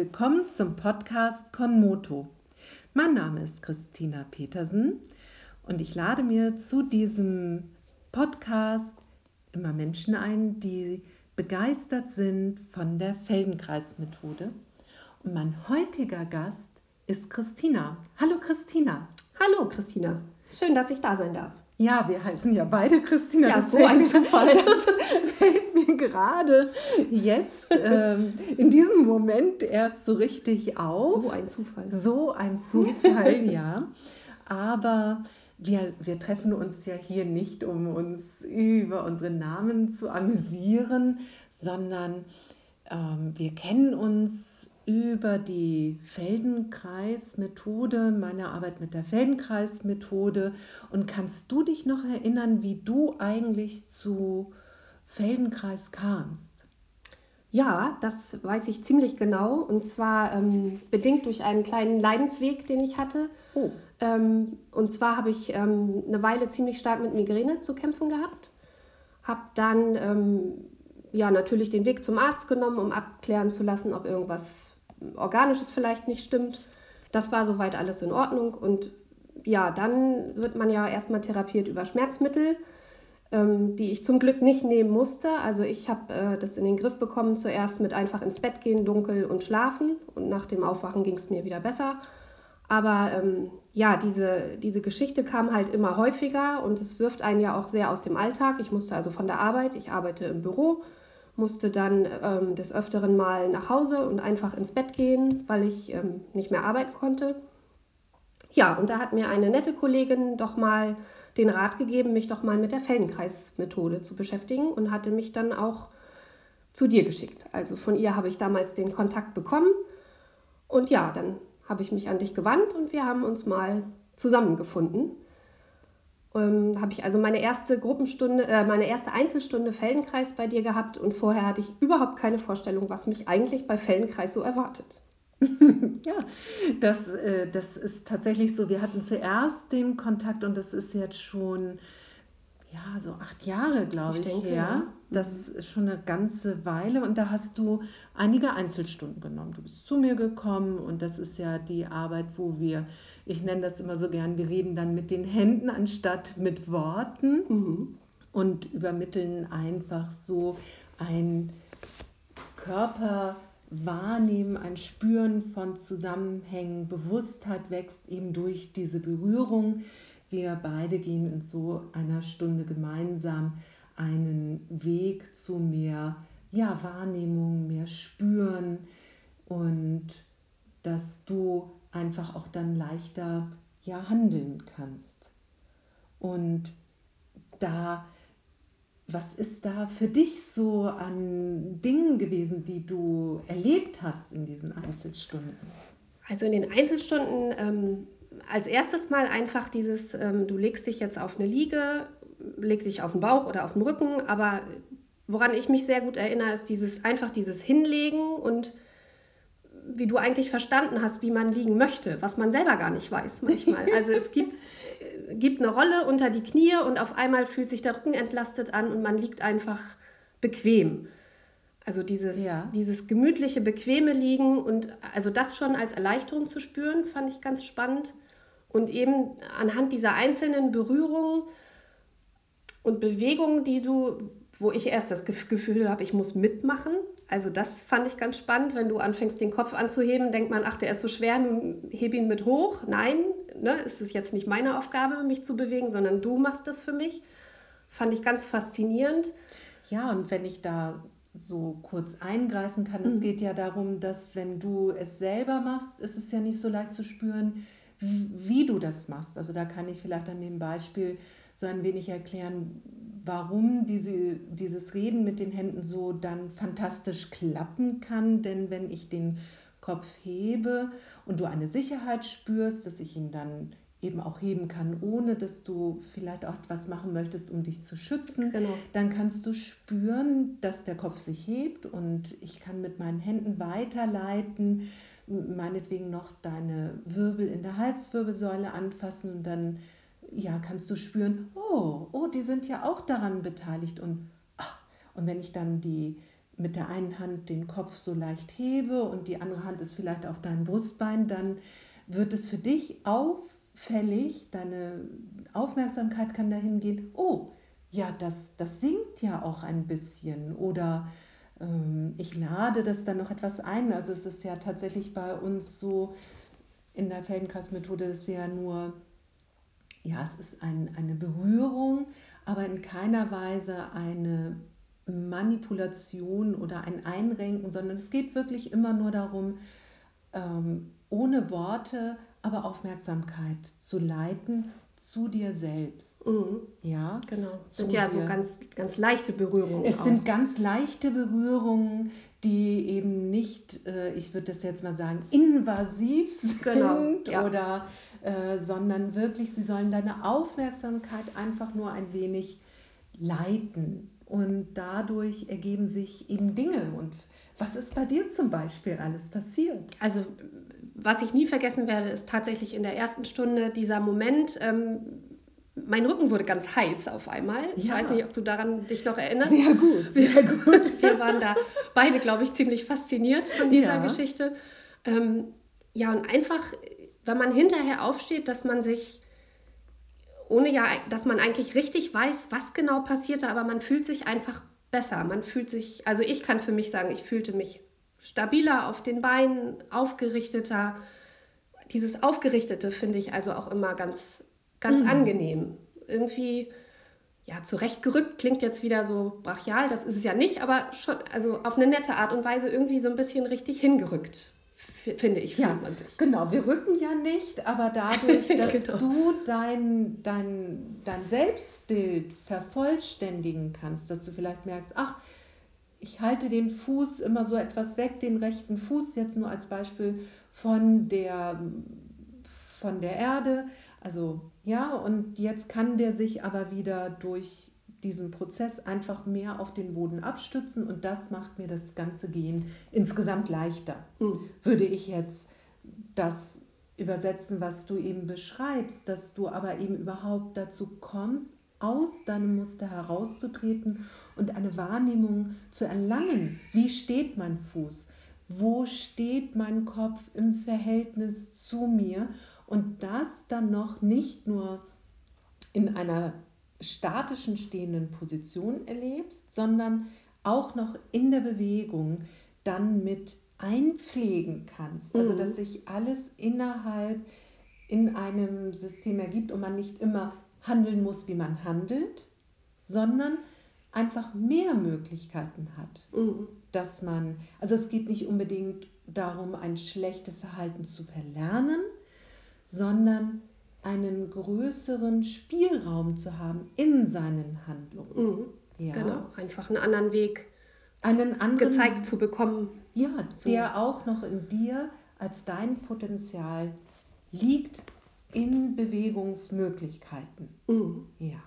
Willkommen zum Podcast Konmoto. Mein Name ist Christina Petersen und ich lade mir zu diesem Podcast immer Menschen ein, die begeistert sind von der Feldenkreismethode. Und mein heutiger Gast ist Christina. Hallo Christina. Hallo Christina. Schön, dass ich da sein darf. Ja, wir heißen ja beide Christina. Ja, so ein Zufall. Das gerade jetzt ähm, in diesem Moment erst so richtig auf. So ein Zufall. So ein Zufall, ja. Aber wir, wir treffen uns ja hier nicht, um uns über unsere Namen zu amüsieren, sondern ähm, wir kennen uns über die Feldenkreismethode, meine Arbeit mit der Feldenkreismethode. Und kannst du dich noch erinnern, wie du eigentlich zu Feldenkreis kamst? Ja, das weiß ich ziemlich genau. Und zwar ähm, bedingt durch einen kleinen Leidensweg, den ich hatte. Oh. Ähm, und zwar habe ich ähm, eine Weile ziemlich stark mit Migräne zu kämpfen gehabt. Habe dann ähm, ja natürlich den Weg zum Arzt genommen, um abklären zu lassen, ob irgendwas Organisches vielleicht nicht stimmt. Das war soweit alles in Ordnung. Und ja, dann wird man ja erstmal therapiert über Schmerzmittel, ähm, die ich zum Glück nicht nehmen musste. Also ich habe äh, das in den Griff bekommen, zuerst mit einfach ins Bett gehen, dunkel und schlafen. Und nach dem Aufwachen ging es mir wieder besser. Aber ähm, ja, diese, diese Geschichte kam halt immer häufiger und es wirft einen ja auch sehr aus dem Alltag. Ich musste also von der Arbeit, ich arbeite im Büro, musste dann ähm, des Öfteren mal nach Hause und einfach ins Bett gehen, weil ich ähm, nicht mehr arbeiten konnte. Ja, und da hat mir eine nette Kollegin doch mal den Rat gegeben, mich doch mal mit der Feldenkreismethode zu beschäftigen und hatte mich dann auch zu dir geschickt. Also von ihr habe ich damals den Kontakt bekommen. Und ja, dann habe ich mich an dich gewandt und wir haben uns mal zusammengefunden ähm, habe ich also meine erste Gruppenstunde, äh, meine erste Einzelstunde Feldenkreis bei dir gehabt und vorher hatte ich überhaupt keine Vorstellung, was mich eigentlich bei Feldenkreis so erwartet. ja, das, äh, das ist tatsächlich so. Wir hatten zuerst den Kontakt und das ist jetzt schon ja, so acht Jahre, glaube ich, ich denke, her. Ja. Das mhm. ist schon eine ganze Weile. Und da hast du einige Einzelstunden genommen. Du bist zu mir gekommen und das ist ja die Arbeit, wo wir, ich nenne das immer so gern, wir reden dann mit den Händen anstatt mit Worten mhm. und übermitteln einfach so ein Körperwahrnehmen, ein Spüren von Zusammenhängen. Bewusstheit wächst eben durch diese Berührung wir beide gehen in so einer Stunde gemeinsam einen Weg zu mehr ja, Wahrnehmung, mehr Spüren und dass du einfach auch dann leichter ja, handeln kannst. Und da, was ist da für dich so an Dingen gewesen, die du erlebt hast in diesen Einzelstunden? Also in den Einzelstunden ähm, als erstes mal einfach dieses, ähm, du legst dich jetzt auf eine Liege, leg dich auf den Bauch oder auf den Rücken, aber woran ich mich sehr gut erinnere, ist dieses einfach dieses Hinlegen und wie du eigentlich verstanden hast, wie man liegen möchte, was man selber gar nicht weiß manchmal. Also es gibt, gibt eine Rolle unter die Knie und auf einmal fühlt sich der Rücken entlastet an und man liegt einfach bequem. Also dieses, ja. dieses gemütliche, bequeme Liegen und also das schon als Erleichterung zu spüren, fand ich ganz spannend. Und eben anhand dieser einzelnen Berührungen und Bewegungen, die du, wo ich erst das Gefühl habe, ich muss mitmachen. Also das fand ich ganz spannend, wenn du anfängst, den Kopf anzuheben, denkt man, ach, der ist so schwer, nun heb ihn mit hoch. Nein, ne, es ist jetzt nicht meine Aufgabe, mich zu bewegen, sondern du machst das für mich. Fand ich ganz faszinierend. Ja, und wenn ich da so kurz eingreifen kann, mhm. es geht ja darum, dass wenn du es selber machst, ist es ja nicht so leicht zu spüren, wie du das machst. Also da kann ich vielleicht an dem Beispiel so ein wenig erklären, warum diese, dieses Reden mit den Händen so dann fantastisch klappen kann. Denn wenn ich den Kopf hebe und du eine Sicherheit spürst, dass ich ihn dann eben auch heben kann, ohne dass du vielleicht auch etwas machen möchtest, um dich zu schützen, genau. dann kannst du spüren, dass der Kopf sich hebt und ich kann mit meinen Händen weiterleiten, meinetwegen noch deine Wirbel in der Halswirbelsäule anfassen und dann ja, kannst du spüren, oh, oh, die sind ja auch daran beteiligt und ach, und wenn ich dann die mit der einen Hand den Kopf so leicht hebe und die andere Hand ist vielleicht auf deinem Brustbein, dann wird es für dich auffällig, deine Aufmerksamkeit kann dahin gehen, oh, ja, das, das singt ja auch ein bisschen oder ähm, ich lade das dann noch etwas ein. Also es ist ja tatsächlich bei uns so in der Feldenkreismethode, dass wir ja nur, ja, es ist ein, eine Berührung, aber in keiner Weise eine Manipulation oder ein Einrenken, sondern es geht wirklich immer nur darum, ähm, ohne Worte, aber Aufmerksamkeit zu leiten zu dir selbst. Mhm. Ja, genau. Es sind ja dir. so ganz, ganz leichte Berührungen. Es auch. sind ganz leichte Berührungen, die eben nicht, äh, ich würde das jetzt mal sagen, invasiv sind genau. ja. oder äh, sondern wirklich, sie sollen deine Aufmerksamkeit einfach nur ein wenig leiten. Und dadurch ergeben sich eben Dinge. Und was ist bei dir zum Beispiel alles passiert? Also was ich nie vergessen werde, ist tatsächlich in der ersten Stunde dieser Moment. Ähm, mein Rücken wurde ganz heiß auf einmal. Ich ja. weiß nicht, ob du daran dich noch erinnerst. Sehr gut, sehr gut. Wir waren da beide, glaube ich, ziemlich fasziniert von dieser ja. Geschichte. Ähm, ja, und einfach, wenn man hinterher aufsteht, dass man sich, ohne ja, dass man eigentlich richtig weiß, was genau passierte, aber man fühlt sich einfach besser. Man fühlt sich, also ich kann für mich sagen, ich fühlte mich stabiler auf den Beinen, aufgerichteter. Dieses Aufgerichtete finde ich also auch immer ganz, ganz mhm. angenehm. Irgendwie, ja, zurechtgerückt klingt jetzt wieder so brachial, das ist es ja nicht, aber schon, also auf eine nette Art und Weise irgendwie so ein bisschen richtig hingerückt finde ich, ja, man sich. Genau, wir rücken ja nicht, aber dadurch, dass genau. du dein, dein, dein Selbstbild vervollständigen kannst, dass du vielleicht merkst, ach, ich halte den Fuß immer so etwas weg, den rechten Fuß jetzt nur als Beispiel von der, von der Erde. Also ja, und jetzt kann der sich aber wieder durch diesen Prozess einfach mehr auf den Boden abstützen und das macht mir das ganze Gehen insgesamt leichter. Mhm. Würde ich jetzt das übersetzen, was du eben beschreibst, dass du aber eben überhaupt dazu kommst, aus deinem Muster herauszutreten und eine Wahrnehmung zu erlangen. Wie steht mein Fuß? Wo steht mein Kopf im Verhältnis zu mir? Und das dann noch nicht nur in einer statischen stehenden Position erlebst, sondern auch noch in der Bewegung dann mit einpflegen kannst. Also dass mhm. sich alles innerhalb in einem System ergibt und man nicht immer handeln muss, wie man handelt, sondern einfach mehr Möglichkeiten hat, mhm. dass man, also es geht nicht unbedingt darum, ein schlechtes Verhalten zu verlernen, sondern einen größeren Spielraum zu haben in seinen Handlungen. Mhm. Ja. Genau, einfach einen anderen Weg einen anderen, gezeigt zu bekommen. Ja, so. der auch noch in dir als dein Potenzial liegt in Bewegungsmöglichkeiten. Mhm. Ja.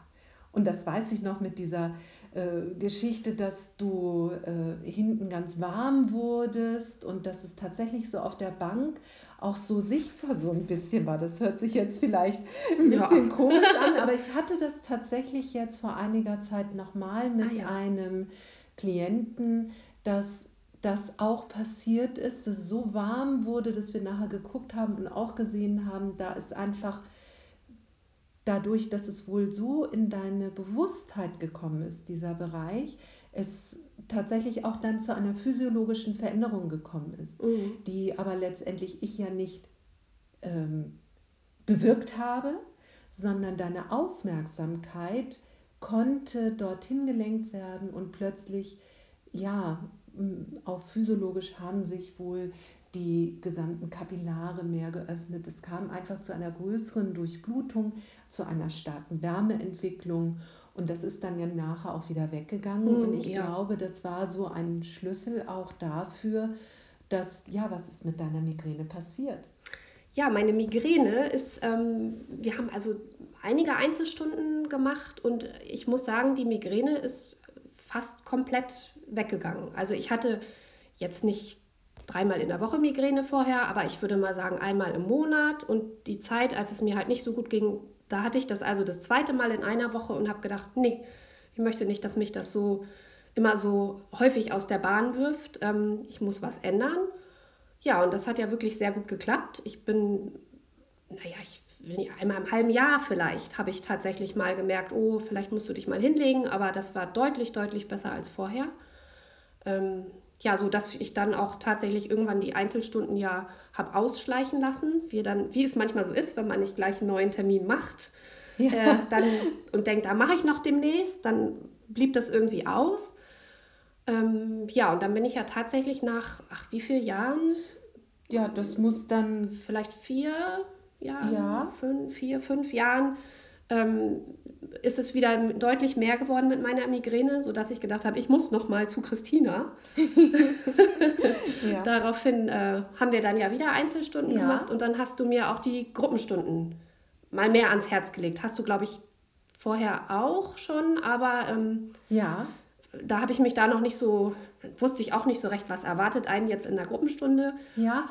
Und das weiß ich noch mit dieser äh, Geschichte, dass du äh, hinten ganz warm wurdest und dass es tatsächlich so auf der Bank auch so sichtbar so ein bisschen war. Das hört sich jetzt vielleicht ein bisschen ja. komisch an, aber ich hatte das tatsächlich jetzt vor einiger Zeit nochmal mit ah, ja. einem Klienten, dass das auch passiert ist, dass es so warm wurde, dass wir nachher geguckt haben und auch gesehen haben, da ist einfach dadurch, dass es wohl so in deine Bewusstheit gekommen ist, dieser Bereich, es tatsächlich auch dann zu einer physiologischen Veränderung gekommen ist, mhm. die aber letztendlich ich ja nicht ähm, bewirkt habe, sondern deine Aufmerksamkeit konnte dorthin gelenkt werden und plötzlich, ja, auch physiologisch haben sich wohl die gesamten Kapillare mehr geöffnet. Es kam einfach zu einer größeren Durchblutung, zu einer starken Wärmeentwicklung und das ist dann ja nachher auch wieder weggegangen. Mhm, und ich ja. glaube, das war so ein Schlüssel auch dafür, dass, ja, was ist mit deiner Migräne passiert? Ja, meine Migräne ist, ähm, wir haben also einige Einzelstunden gemacht und ich muss sagen, die Migräne ist fast komplett weggegangen. Also ich hatte jetzt nicht dreimal in der Woche Migräne vorher, aber ich würde mal sagen einmal im Monat und die Zeit, als es mir halt nicht so gut ging, da hatte ich das also das zweite Mal in einer Woche und habe gedacht, nee, ich möchte nicht, dass mich das so immer so häufig aus der Bahn wirft. Ähm, ich muss was ändern. Ja, und das hat ja wirklich sehr gut geklappt. Ich bin, naja, ich einmal im halben Jahr vielleicht habe ich tatsächlich mal gemerkt, oh, vielleicht musst du dich mal hinlegen, aber das war deutlich, deutlich besser als vorher. Ähm, ja, so dass ich dann auch tatsächlich irgendwann die Einzelstunden ja habe ausschleichen lassen, wie, dann, wie es manchmal so ist, wenn man nicht gleich einen neuen Termin macht ja. äh, dann, und denkt, da mache ich noch demnächst, dann blieb das irgendwie aus. Ähm, ja, und dann bin ich ja tatsächlich nach, ach, wie vielen Jahren? Ja, das muss dann. Vielleicht vier Jahren, ja. fünf, vier, fünf Jahren ähm, ist es wieder deutlich mehr geworden mit meiner Migräne, sodass ich gedacht habe, ich muss noch mal zu Christina. ja. Daraufhin äh, haben wir dann ja wieder Einzelstunden ja. gemacht und dann hast du mir auch die Gruppenstunden mal mehr ans Herz gelegt. Hast du, glaube ich, vorher auch schon, aber ähm, ja. da habe ich mich da noch nicht so, wusste ich auch nicht so recht, was erwartet einen jetzt in der Gruppenstunde. Ja,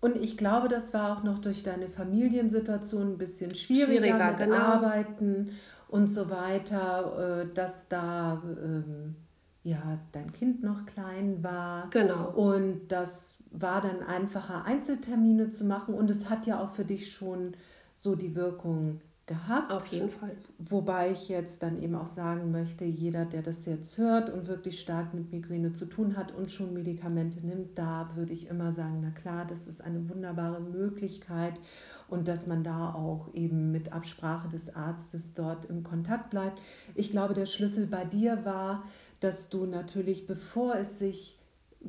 und ich glaube, das war auch noch durch deine Familiensituation ein bisschen schwieriger, schwieriger mit genau. Arbeiten und so weiter, äh, dass da ähm, ja dein Kind noch klein war. Genau. Und das war dann einfacher, Einzeltermine zu machen. Und es hat ja auch für dich schon so die Wirkung gehabt. Auf jeden Fall. Wobei ich jetzt dann eben auch sagen möchte, jeder, der das jetzt hört und wirklich stark mit Migräne zu tun hat und schon Medikamente nimmt, da würde ich immer sagen, na klar, das ist eine wunderbare Möglichkeit und dass man da auch eben mit Absprache des Arztes dort im Kontakt bleibt. Ich glaube, der Schlüssel bei dir war, dass du natürlich, bevor es sich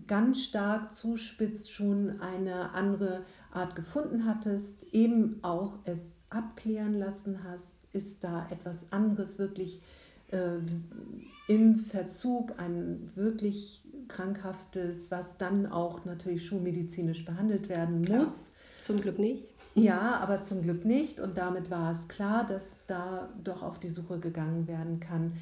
ganz stark zuspitzt, schon eine andere Art gefunden hattest, eben auch es abklären lassen hast, ist da etwas anderes wirklich äh, im Verzug, ein wirklich krankhaftes, was dann auch natürlich schulmedizinisch behandelt werden Klar. muss. Zum Glück nicht. Ja, aber zum Glück nicht. Und damit war es klar, dass da doch auf die Suche gegangen werden kann.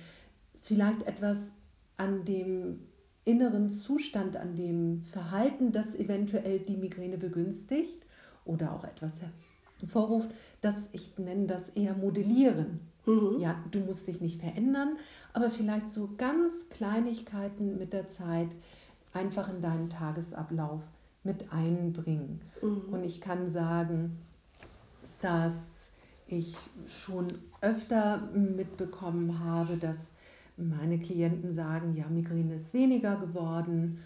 Vielleicht etwas an dem inneren Zustand, an dem Verhalten, das eventuell die Migräne begünstigt oder auch etwas hervorruft, das ich nenne das eher modellieren. Mhm. Ja, du musst dich nicht verändern, aber vielleicht so ganz Kleinigkeiten mit der Zeit einfach in deinen Tagesablauf mit einbringen. Mhm. Und ich kann sagen, dass ich schon öfter mitbekommen habe, dass meine Klienten sagen, ja, Migräne ist weniger geworden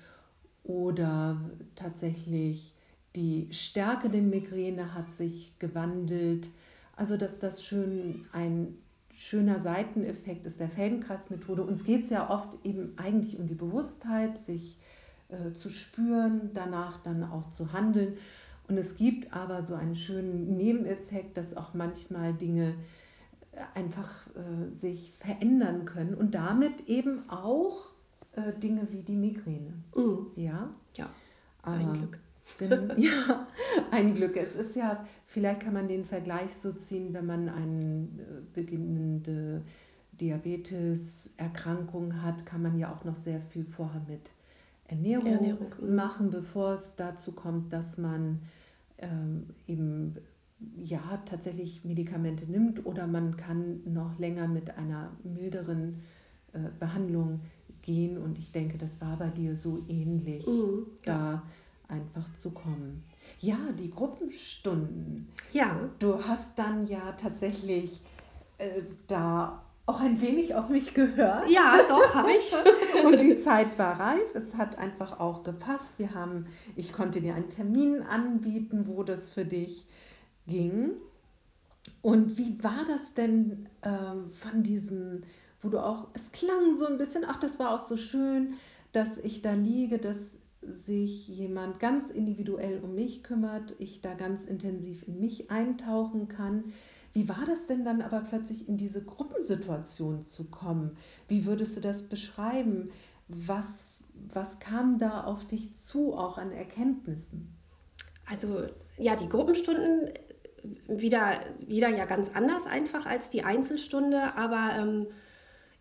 oder tatsächlich die Stärke der Migräne hat sich gewandelt. Also dass das schön ein schöner Seiteneffekt ist der Feldenkreismethode. Uns geht es ja oft eben eigentlich um die Bewusstheit, sich äh, zu spüren, danach dann auch zu handeln. Und es gibt aber so einen schönen Nebeneffekt, dass auch manchmal Dinge einfach äh, sich verändern können und damit eben auch äh, Dinge wie die Migräne. Mhm. Ja? Ja, ein Glück. Ja, ein Glück. Es ist ja, vielleicht kann man den Vergleich so ziehen, wenn man eine äh, beginnende Diabetes-Erkrankung hat, kann man ja auch noch sehr viel vorher mit Ernährung, Ernährung. Machen, bevor es dazu kommt, dass man ähm, eben ja tatsächlich Medikamente nimmt oder man kann noch länger mit einer milderen äh, Behandlung gehen und ich denke, das war bei dir so ähnlich, mhm, ja. da einfach zu kommen. Ja, die Gruppenstunden. Ja. Du hast dann ja tatsächlich äh, da auch ein wenig auf mich gehört. Ja, doch, habe ich. und die Zeit war reif. Es hat einfach auch gepasst. Wir haben, ich konnte dir einen Termin anbieten, wo das für dich ging. Und wie war das denn äh, von diesen, wo du auch, es klang so ein bisschen, ach, das war auch so schön, dass ich da liege, dass sich jemand ganz individuell um mich kümmert, ich da ganz intensiv in mich eintauchen kann. Wie war das denn dann aber plötzlich in diese Gruppensituation zu kommen? Wie würdest du das beschreiben? Was, was kam da auf dich zu, auch an Erkenntnissen? Also ja, die Gruppenstunden wieder, wieder ja ganz anders einfach als die Einzelstunde, aber ähm,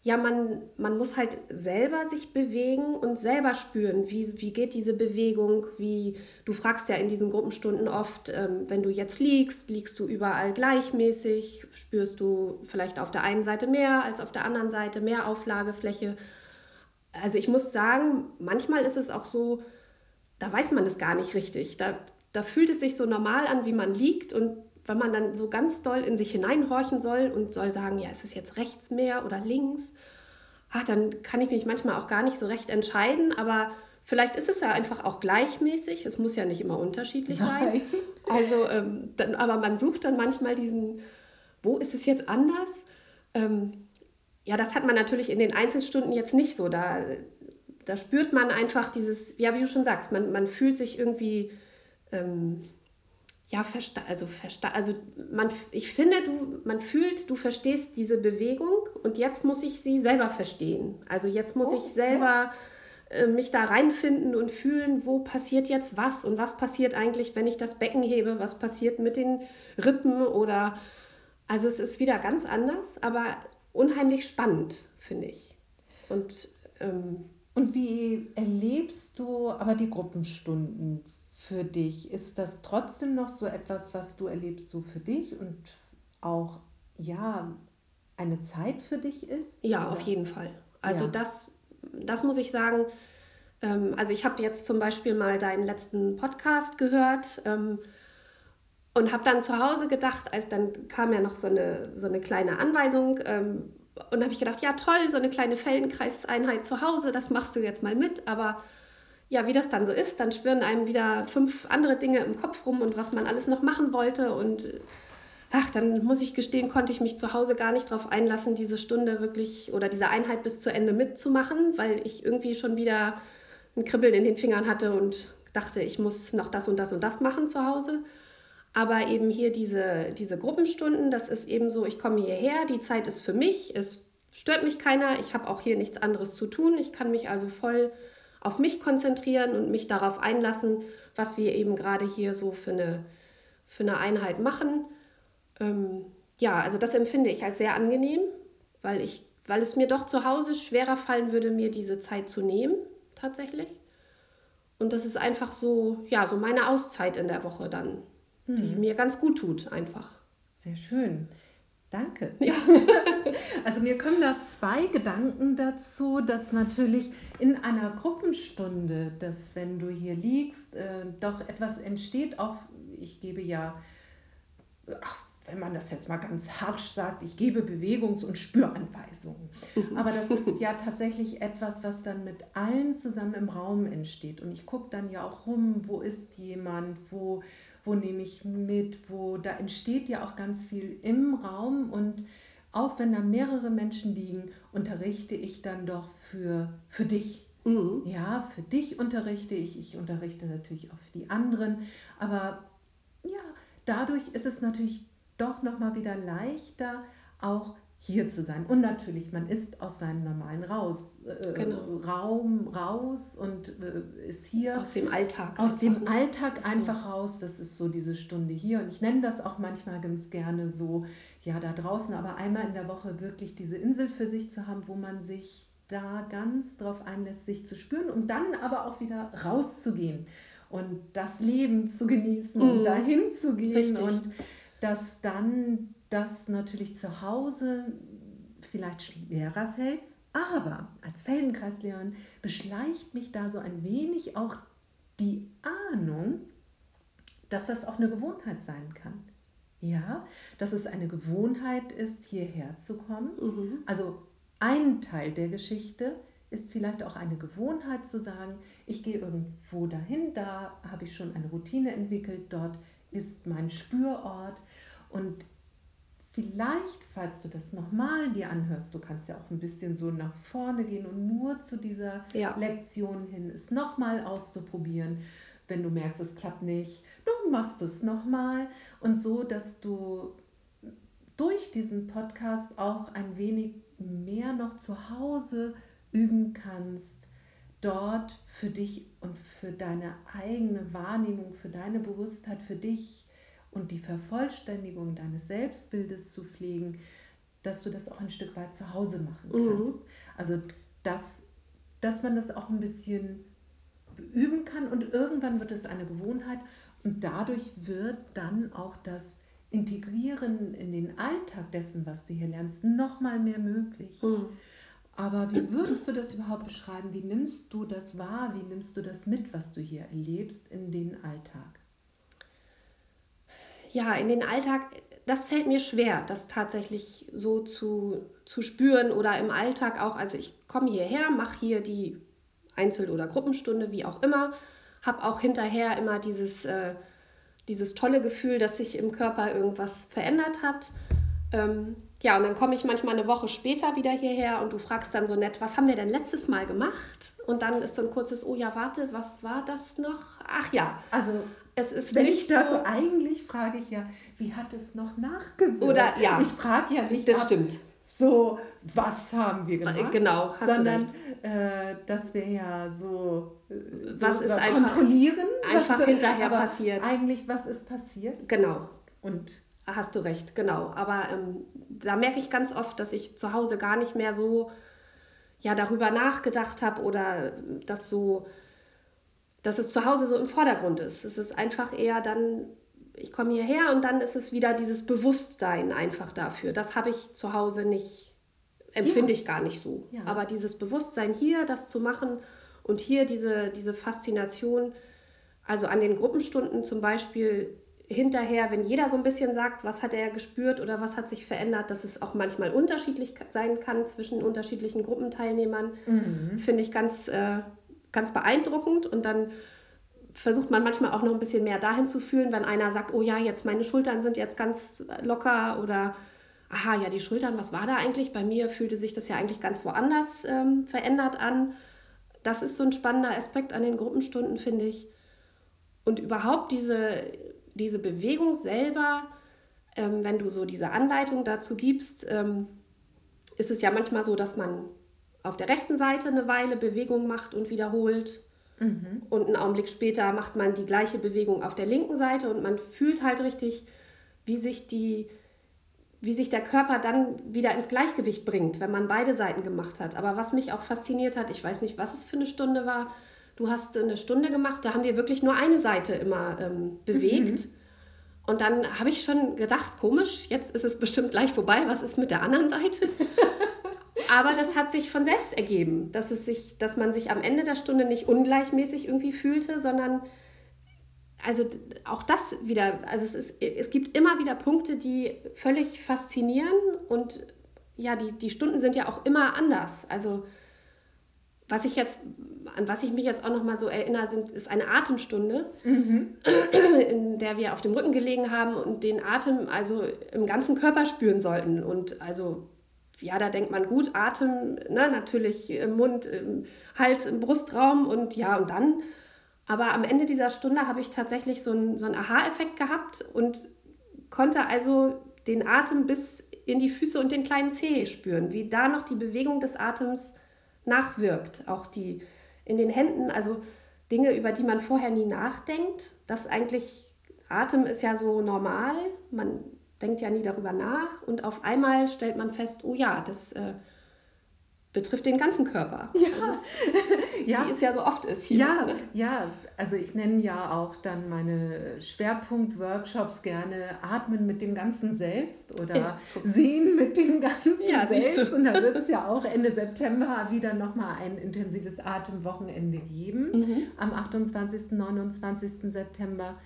ja, man, man muss halt selber sich bewegen und selber spüren, wie, wie geht diese Bewegung, wie du fragst ja in diesen Gruppenstunden oft, ähm, wenn du jetzt liegst, liegst du überall gleichmäßig, spürst du vielleicht auf der einen Seite mehr als auf der anderen Seite mehr Auflagefläche. also ich muss sagen, manchmal ist es auch so, da weiß man es gar nicht richtig. Da, da fühlt es sich so normal an, wie man liegt und wenn man dann so ganz doll in sich hineinhorchen soll und soll sagen, ja, ist es jetzt rechts mehr oder links, ach, dann kann ich mich manchmal auch gar nicht so recht entscheiden, aber vielleicht ist es ja einfach auch gleichmäßig, es muss ja nicht immer unterschiedlich sein. Nein. Also, ähm, dann, aber man sucht dann manchmal diesen, wo ist es jetzt anders? Ähm, ja, das hat man natürlich in den Einzelstunden jetzt nicht so. Da, da spürt man einfach dieses, ja, wie du schon sagst, man, man fühlt sich irgendwie, ähm, ja, versta also, versta also man, ich finde, du, man fühlt, du verstehst diese Bewegung und jetzt muss ich sie selber verstehen. Also jetzt muss oh, ich selber ja. äh, mich da reinfinden und fühlen, wo passiert jetzt was und was passiert eigentlich, wenn ich das Becken hebe, was passiert mit den Rippen oder, also es ist wieder ganz anders, aber unheimlich spannend, finde ich. Und, ähm, und wie erlebst du aber die Gruppenstunden für dich? Ist das trotzdem noch so etwas, was du erlebst so für dich und auch, ja, eine Zeit für dich ist? Ja, oder? auf jeden Fall. Also ja. das, das muss ich sagen. Ähm, also ich habe jetzt zum Beispiel mal deinen letzten Podcast gehört ähm, und habe dann zu Hause gedacht, als dann kam ja noch so eine, so eine kleine Anweisung ähm, und habe ich gedacht, ja toll, so eine kleine Feldenkreiseinheit zu Hause, das machst du jetzt mal mit. Aber ja, wie das dann so ist, dann schwirren einem wieder fünf andere Dinge im Kopf rum und was man alles noch machen wollte. Und ach, dann muss ich gestehen, konnte ich mich zu Hause gar nicht darauf einlassen, diese Stunde wirklich oder diese Einheit bis zu Ende mitzumachen, weil ich irgendwie schon wieder ein Kribbeln in den Fingern hatte und dachte, ich muss noch das und das und das machen zu Hause. Aber eben hier diese, diese Gruppenstunden, das ist eben so, ich komme hierher, die Zeit ist für mich, es stört mich keiner, ich habe auch hier nichts anderes zu tun. Ich kann mich also voll auf mich konzentrieren und mich darauf einlassen, was wir eben gerade hier so für eine, für eine Einheit machen. Ähm, ja, also das empfinde ich als sehr angenehm, weil, ich, weil es mir doch zu Hause schwerer fallen würde, mir diese Zeit zu nehmen, tatsächlich. Und das ist einfach so, ja, so meine Auszeit in der Woche dann die hm. mir ganz gut tut, einfach. Sehr schön. Danke. Ja. also mir kommen da zwei Gedanken dazu, dass natürlich in einer Gruppenstunde, dass wenn du hier liegst, äh, doch etwas entsteht, auch ich gebe ja, ach, wenn man das jetzt mal ganz harsch sagt, ich gebe Bewegungs- und Spüranweisungen. Mhm. Aber das ist ja tatsächlich etwas, was dann mit allen zusammen im Raum entsteht. Und ich gucke dann ja auch rum, wo ist jemand, wo wo nehme ich mit, wo da entsteht ja auch ganz viel im Raum und auch wenn da mehrere Menschen liegen, unterrichte ich dann doch für, für dich. Mhm. Ja, für dich unterrichte ich, ich unterrichte natürlich auch für die anderen, aber ja, dadurch ist es natürlich doch nochmal wieder leichter, auch hier zu sein. Und natürlich, man ist aus seinem normalen raus, äh, genau. Raum raus und äh, ist hier. Aus dem Alltag. Aus dem ne? Alltag einfach so. raus. Das ist so diese Stunde hier. Und ich nenne das auch manchmal ganz gerne so, ja, da draußen, aber einmal in der Woche wirklich diese Insel für sich zu haben, wo man sich da ganz drauf einlässt, sich zu spüren und dann aber auch wieder rauszugehen und das Leben zu genießen mm. und dahin zu gehen Richtig. und dass dann das natürlich zu Hause vielleicht schwerer fällt, aber als Feldenkreislehrerin beschleicht mich da so ein wenig auch die Ahnung, dass das auch eine Gewohnheit sein kann. Ja, dass es eine Gewohnheit ist, hierher zu kommen. Mhm. Also ein Teil der Geschichte ist vielleicht auch eine Gewohnheit zu sagen, ich gehe irgendwo dahin, da habe ich schon eine Routine entwickelt, dort ist mein Spürort und vielleicht, falls du das nochmal dir anhörst, du kannst ja auch ein bisschen so nach vorne gehen und nur zu dieser ja. Lektion hin es nochmal auszuprobieren. Wenn du merkst, es klappt nicht, dann machst du es nochmal und so, dass du durch diesen Podcast auch ein wenig mehr noch zu Hause üben kannst, dort für dich und für deine eigene Wahrnehmung, für deine Bewusstheit, für dich und die Vervollständigung deines Selbstbildes zu pflegen, dass du das auch ein Stück weit zu Hause machen mhm. kannst. Mhm. Also, dass, dass man das auch ein bisschen üben kann und irgendwann wird es eine Gewohnheit und dadurch wird dann auch das Integrieren in den Alltag dessen, was du hier lernst, noch mal mehr möglich. Mhm. Aber wie würdest du das überhaupt beschreiben? Wie nimmst du das wahr? Wie nimmst du das mit, was du hier erlebst in den Alltag? Ja, in den Alltag, das fällt mir schwer, das tatsächlich so zu, zu spüren oder im Alltag auch. Also ich komme hierher, mache hier die Einzel- oder Gruppenstunde, wie auch immer, habe auch hinterher immer dieses, äh, dieses tolle Gefühl, dass sich im Körper irgendwas verändert hat. Ähm, ja, und dann komme ich manchmal eine Woche später wieder hierher und du fragst dann so nett, was haben wir denn letztes Mal gemacht? Und dann ist so ein kurzes, oh ja, warte, was war das noch? Ach ja. Also, es ist wenn ich da so, eigentlich frage ich ja, wie hat es noch nachgewirkt? Oder ja. Ich frage ja nicht, das ab, stimmt. So, was haben wir gemacht? Genau, sondern äh, dass wir ja so, so was ist einfach, kontrollieren, einfach hinterher passiert. Eigentlich, was ist passiert? Genau. Und Hast du recht, genau. Aber ähm, da merke ich ganz oft, dass ich zu Hause gar nicht mehr so ja, darüber nachgedacht habe oder das so, dass es zu Hause so im Vordergrund ist. Es ist einfach eher dann, ich komme hierher und dann ist es wieder dieses Bewusstsein einfach dafür. Das habe ich zu Hause nicht, empfinde ja. ich gar nicht so. Ja. Aber dieses Bewusstsein hier, das zu machen und hier diese, diese Faszination, also an den Gruppenstunden zum Beispiel hinterher, wenn jeder so ein bisschen sagt, was hat er gespürt oder was hat sich verändert, dass es auch manchmal unterschiedlich sein kann zwischen unterschiedlichen Gruppenteilnehmern, mhm. finde ich ganz, äh, ganz beeindruckend. Und dann versucht man manchmal auch noch ein bisschen mehr dahin zu fühlen, wenn einer sagt, oh ja, jetzt meine Schultern sind jetzt ganz locker oder aha, ja, die Schultern, was war da eigentlich? Bei mir fühlte sich das ja eigentlich ganz woanders ähm, verändert an. Das ist so ein spannender Aspekt an den Gruppenstunden, finde ich. Und überhaupt diese diese Bewegung selber, ähm, wenn du so diese Anleitung dazu gibst, ähm, ist es ja manchmal so, dass man auf der rechten Seite eine Weile Bewegung macht und wiederholt. Mhm. Und einen Augenblick später macht man die gleiche Bewegung auf der linken Seite und man fühlt halt richtig, wie sich die wie sich der Körper dann wieder ins Gleichgewicht bringt, wenn man beide Seiten gemacht hat. Aber was mich auch fasziniert hat, ich weiß nicht, was es für eine Stunde war, du hast eine Stunde gemacht, da haben wir wirklich nur eine Seite immer ähm, bewegt. Mhm. Und dann habe ich schon gedacht, komisch, jetzt ist es bestimmt gleich vorbei, was ist mit der anderen Seite? Aber das hat sich von selbst ergeben, dass, es sich, dass man sich am Ende der Stunde nicht ungleichmäßig irgendwie fühlte, sondern also auch das wieder, also es, ist, es gibt immer wieder Punkte, die völlig faszinieren und ja, die, die Stunden sind ja auch immer anders. Also was ich jetzt, an was ich mich jetzt auch noch mal so erinnere, sind, ist eine Atemstunde, mhm. in der wir auf dem Rücken gelegen haben und den Atem also im ganzen Körper spüren sollten. Und also, ja, da denkt man gut, Atem, ne, natürlich im Mund, im Hals, im Brustraum und ja, und dann. Aber am Ende dieser Stunde habe ich tatsächlich so einen, so einen Aha-Effekt gehabt und konnte also den Atem bis in die Füße und den kleinen Zeh spüren, wie da noch die Bewegung des Atems nachwirkt. Auch die in den Händen, also Dinge, über die man vorher nie nachdenkt. Das eigentlich, Atem ist ja so normal, man denkt ja nie darüber nach und auf einmal stellt man fest, oh ja, das äh, betrifft den ganzen Körper. Ja, ist, ja. wie es ja so oft ist hier. Ja, ne? ja, also ich nenne ja auch dann meine Schwerpunkt-Workshops gerne Atmen mit dem ganzen Selbst oder ja. Sehen mit dem ganzen ja, Selbst. Und da wird es ja auch Ende September wieder nochmal ein intensives Atemwochenende geben, mhm. am 28. 29. September.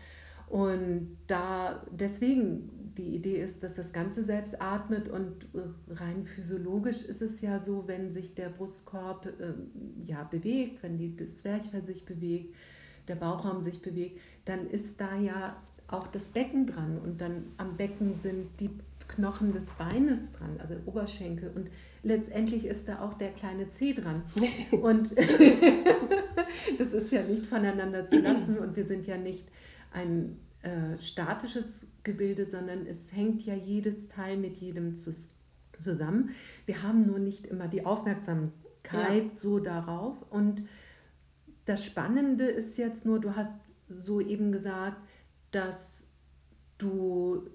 Und da deswegen die Idee ist, dass das Ganze selbst atmet und äh, rein physiologisch ist es ja so, wenn sich der Brustkorb äh, ja, bewegt, wenn die, das Zwerchfell sich bewegt, der Bauchraum sich bewegt, dann ist da ja auch das Becken dran und dann am Becken sind die Knochen des Beines dran, also Oberschenkel und letztendlich ist da auch der kleine Zeh dran. Und das ist ja nicht voneinander zu lassen und wir sind ja nicht ein äh, statisches Gebilde, sondern es hängt ja jedes Teil mit jedem zusammen. Wir haben nur nicht immer die Aufmerksamkeit ja. so darauf. Und das Spannende ist jetzt nur, du hast so eben gesagt, dass du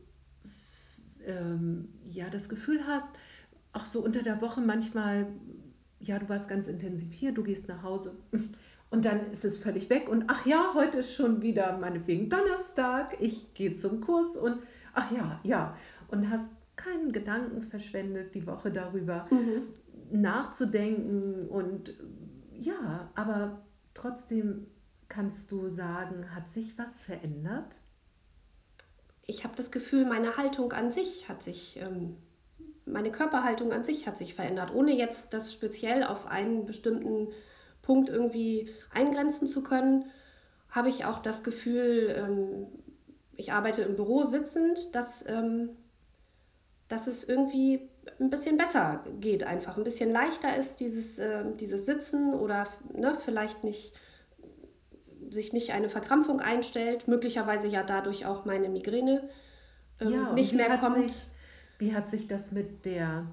ähm, ja das Gefühl hast, auch so unter der Woche manchmal, ja, du warst ganz intensiv hier, du gehst nach Hause und dann ist es völlig weg und ach ja, heute ist schon wieder meinetwegen Donnerstag, ich gehe zum Kurs und ach ja, ja. Und hast keinen Gedanken verschwendet die Woche darüber, mhm. nachzudenken und ja, aber trotzdem kannst du sagen, hat sich was verändert? Ich habe das Gefühl, meine Haltung an sich hat sich, ähm, meine Körperhaltung an sich hat sich verändert, ohne jetzt das speziell auf einen bestimmten Punkt irgendwie eingrenzen zu können, habe ich auch das Gefühl, ähm, ich arbeite im Büro sitzend, dass, ähm, dass es irgendwie ein bisschen besser geht, einfach ein bisschen leichter ist, dieses, äh, dieses Sitzen oder ne, vielleicht nicht sich nicht eine Verkrampfung einstellt, möglicherweise ja dadurch auch meine Migräne ähm, ja, nicht mehr kommt. Sich, wie hat sich das mit der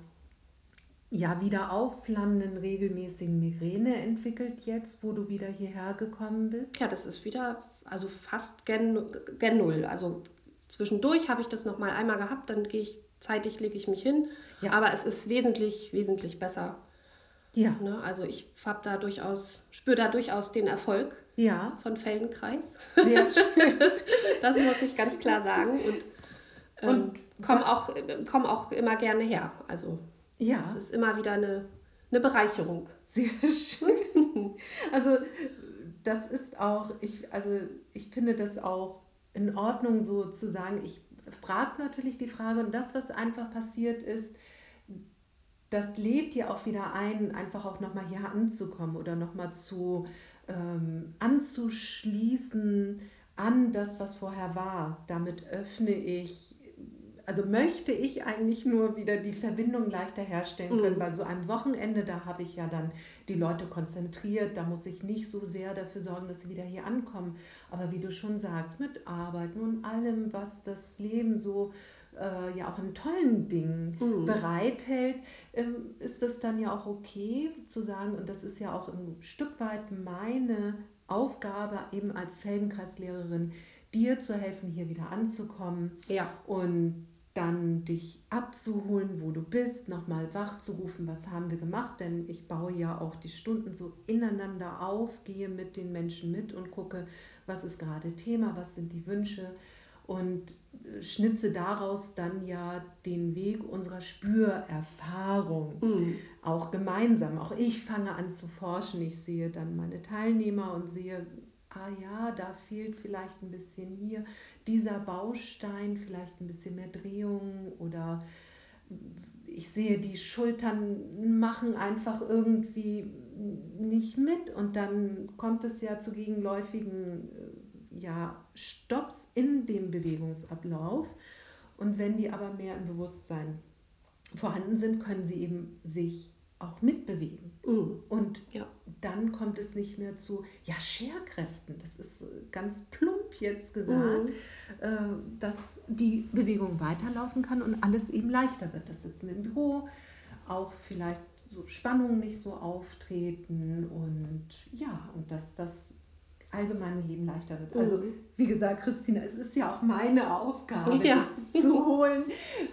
ja, wieder aufflammenden regelmäßigen Migräne entwickelt jetzt, wo du wieder hierher gekommen bist? Ja, das ist wieder, also fast gen, gen Null. Also zwischendurch habe ich das noch mal einmal gehabt, dann gehe ich zeitig, lege ich mich hin. Ja. Aber es ist wesentlich, wesentlich besser. Ja. Ne? Also ich habe da durchaus, spüre da durchaus den Erfolg ja. von Feldenkreis. Sehr schön. das muss ich ganz klar sagen. Und, ähm, und komme auch, komm auch immer gerne her. Also ja. Es ist immer wieder eine, eine Bereicherung. Sehr schön. Also das ist auch, ich, also ich finde das auch in Ordnung, so zu sagen, ich frage natürlich die Frage und das, was einfach passiert ist, das lebt ja auch wieder ein, einfach auch nochmal hier anzukommen oder nochmal zu ähm, anzuschließen an das, was vorher war. Damit öffne ich also möchte ich eigentlich nur wieder die Verbindung leichter herstellen können. Mhm. Bei so einem Wochenende, da habe ich ja dann die Leute konzentriert, da muss ich nicht so sehr dafür sorgen, dass sie wieder hier ankommen. Aber wie du schon sagst, mit Arbeiten und allem, was das Leben so äh, ja auch in tollen Dingen mhm. bereithält, ähm, ist das dann ja auch okay zu sagen, und das ist ja auch ein Stück weit meine Aufgabe eben als Feldenkreislehrerin, dir zu helfen, hier wieder anzukommen. Ja. Und dann dich abzuholen, wo du bist, nochmal wach zu rufen, was haben wir gemacht, denn ich baue ja auch die Stunden so ineinander auf, gehe mit den Menschen mit und gucke, was ist gerade Thema, was sind die Wünsche und äh, schnitze daraus dann ja den Weg unserer Spürerfahrung mhm. auch gemeinsam. Auch ich fange an zu forschen, ich sehe dann meine Teilnehmer und sehe, ah ja, da fehlt vielleicht ein bisschen hier dieser Baustein, vielleicht ein bisschen mehr Drehung oder ich sehe, die Schultern machen einfach irgendwie nicht mit und dann kommt es ja zu gegenläufigen äh, ja, Stops in dem Bewegungsablauf. Und wenn die aber mehr im Bewusstsein vorhanden sind, können sie eben sich auch mitbewegen. Mhm. Und ja. dann kommt es nicht mehr zu ja, Scherkräften. Das ist äh, ganz plump jetzt gesagt, mhm. äh, dass die Bewegung weiterlaufen kann und alles eben leichter wird. Das Sitzen im Büro, auch vielleicht so Spannungen nicht so auftreten und ja, und dass das allgemeine Leben leichter wird. Also mhm. wie gesagt, Christina, es ist ja auch meine Aufgabe, ja. dich zu holen,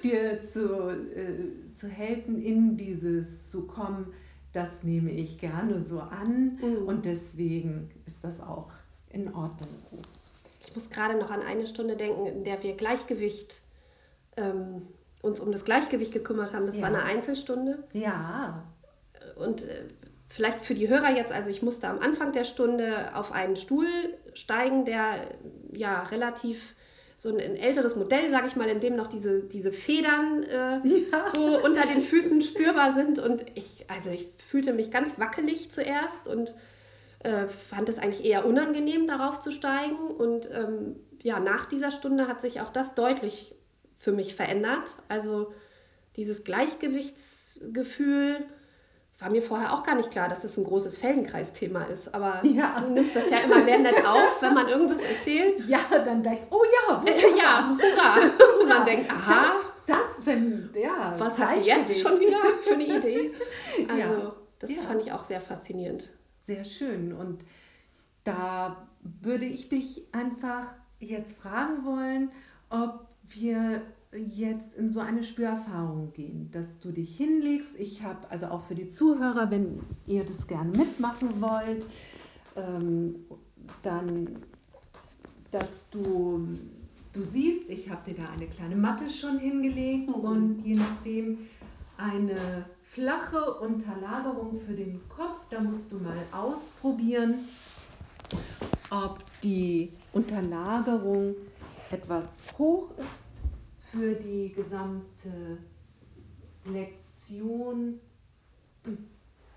dir zu, äh, zu helfen, in dieses zu kommen. Das nehme ich gerne so an mhm. und deswegen ist das auch in Ordnung so. Ich muss gerade noch an eine Stunde denken, in der wir Gleichgewicht ähm, uns um das Gleichgewicht gekümmert haben. Das ja. war eine Einzelstunde. Ja. Und äh, Vielleicht für die Hörer jetzt, also ich musste am Anfang der Stunde auf einen Stuhl steigen, der ja relativ so ein, ein älteres Modell, sage ich mal, in dem noch diese, diese Federn äh, ja. so unter den Füßen spürbar sind. Und ich, also ich fühlte mich ganz wackelig zuerst und äh, fand es eigentlich eher unangenehm, darauf zu steigen. Und ähm, ja, nach dieser Stunde hat sich auch das deutlich für mich verändert. Also dieses Gleichgewichtsgefühl war mir vorher auch gar nicht klar, dass das ein großes Feldenkreisthema ist. Aber ja. du nimmst das ja immer sehr nett auf, wenn man irgendwas erzählt. Ja, dann denkt, oh ja, hurra. Äh, ja, hurra. Und man denkt, aha. Das, das wenn, ja. Was hat sie jetzt schon wieder für eine Idee? Also, ja. das ja. fand ich auch sehr faszinierend. Sehr schön. Und da würde ich dich einfach jetzt fragen wollen, ob wir jetzt in so eine Spürerfahrung gehen, dass du dich hinlegst. Ich habe, also auch für die Zuhörer, wenn ihr das gerne mitmachen wollt, ähm, dann, dass du, du siehst, ich habe dir da eine kleine Matte schon hingelegt mhm. und je nachdem eine flache Unterlagerung für den Kopf. Da musst du mal ausprobieren, ob die Unterlagerung etwas hoch ist für die gesamte Lektion.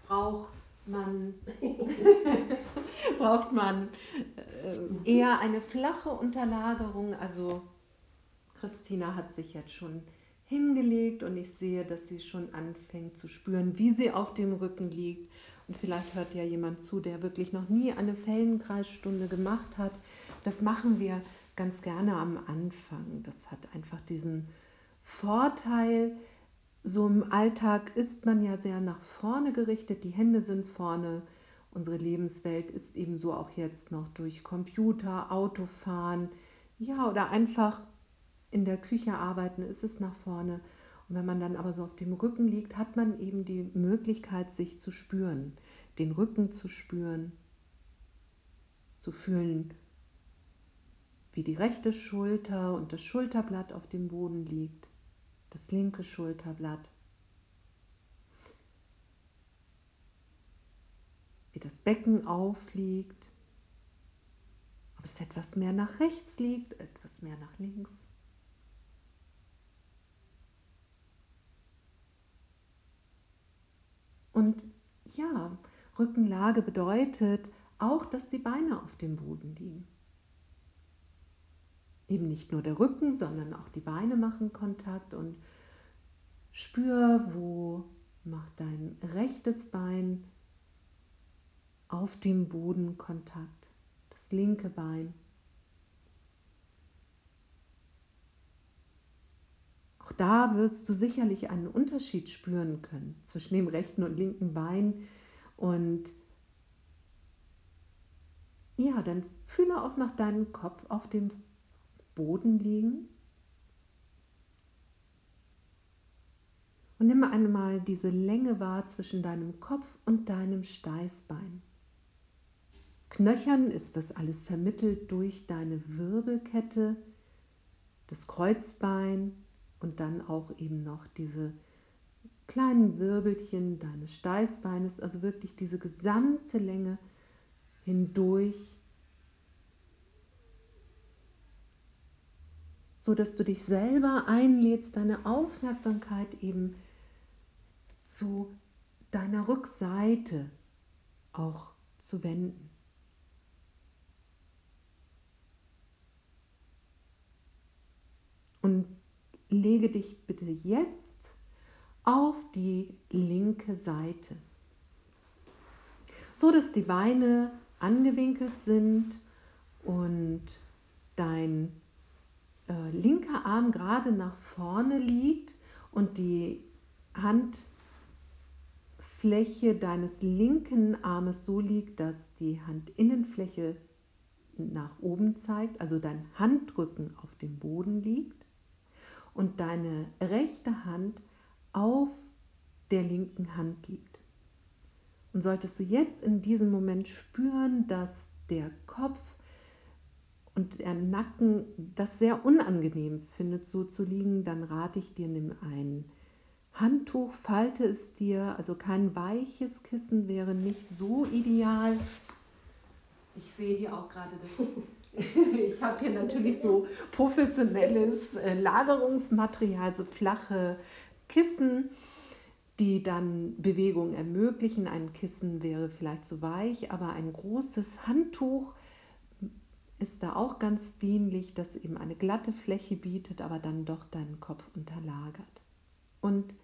Braucht man, braucht man äh, eher eine flache Unterlagerung. Also Christina hat sich jetzt schon hingelegt und ich sehe, dass sie schon anfängt zu spüren, wie sie auf dem Rücken liegt. Und vielleicht hört ja jemand zu, der wirklich noch nie eine Fellenkreisstunde gemacht hat. Das machen wir ganz gerne am Anfang. Das hat einfach diesen Vorteil. So im Alltag ist man ja sehr nach vorne gerichtet, die Hände sind vorne. Unsere Lebenswelt ist ebenso auch jetzt noch durch Computer, Autofahren, ja, oder einfach in der Küche arbeiten, ist es nach vorne. Und wenn man dann aber so auf dem Rücken liegt, hat man eben die Möglichkeit, sich zu spüren, den Rücken zu spüren, zu fühlen, wie die rechte Schulter und das Schulterblatt auf dem Boden liegt, das linke Schulterblatt, wie das Becken aufliegt, ob es etwas mehr nach rechts liegt, etwas mehr nach links. Und ja, Rückenlage bedeutet auch, dass die Beine auf dem Boden liegen. Eben nicht nur der Rücken, sondern auch die Beine machen Kontakt und spür, wo macht dein rechtes Bein auf dem Boden Kontakt, das linke Bein. Auch da wirst du sicherlich einen Unterschied spüren können zwischen dem rechten und linken Bein. Und ja, dann fühle auch nach deinem Kopf auf dem Boden liegen. Und nimm einmal diese Länge wahr zwischen deinem Kopf und deinem Steißbein. Knöchern ist das alles vermittelt durch deine Wirbelkette, das Kreuzbein, und dann auch eben noch diese kleinen Wirbelchen deines Steißbeines, also wirklich diese gesamte Länge hindurch, so dass du dich selber einlädst, deine Aufmerksamkeit eben zu deiner Rückseite auch zu wenden. Und lege dich bitte jetzt auf die linke Seite, so dass die Beine angewinkelt sind und dein äh, linker Arm gerade nach vorne liegt und die Handfläche deines linken Armes so liegt, dass die Handinnenfläche nach oben zeigt, also dein Handrücken auf dem Boden liegt und deine rechte Hand auf der linken Hand liegt. Und solltest du jetzt in diesem Moment spüren, dass der Kopf und der Nacken das sehr unangenehm findet, so zu liegen, dann rate ich dir, nimm ein Handtuch, falte es dir, also kein weiches Kissen wäre nicht so ideal. Ich sehe hier auch gerade das ich habe hier natürlich so professionelles äh, Lagerungsmaterial, so flache Kissen, die dann Bewegung ermöglichen. Ein Kissen wäre vielleicht zu weich, aber ein großes Handtuch ist da auch ganz dienlich, das eben eine glatte Fläche bietet, aber dann doch deinen Kopf unterlagert. Und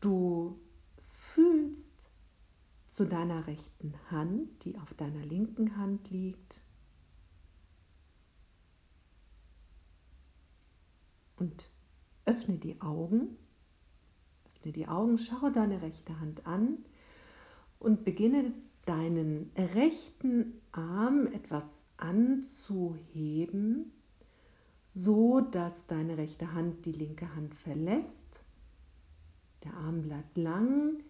du fühlst zu deiner rechten Hand, die auf deiner linken Hand liegt. Und öffne die Augen. Öffne die Augen, schau deine rechte Hand an und beginne deinen rechten Arm etwas anzuheben, so dass deine rechte Hand die linke Hand verlässt. Der Arm bleibt lang,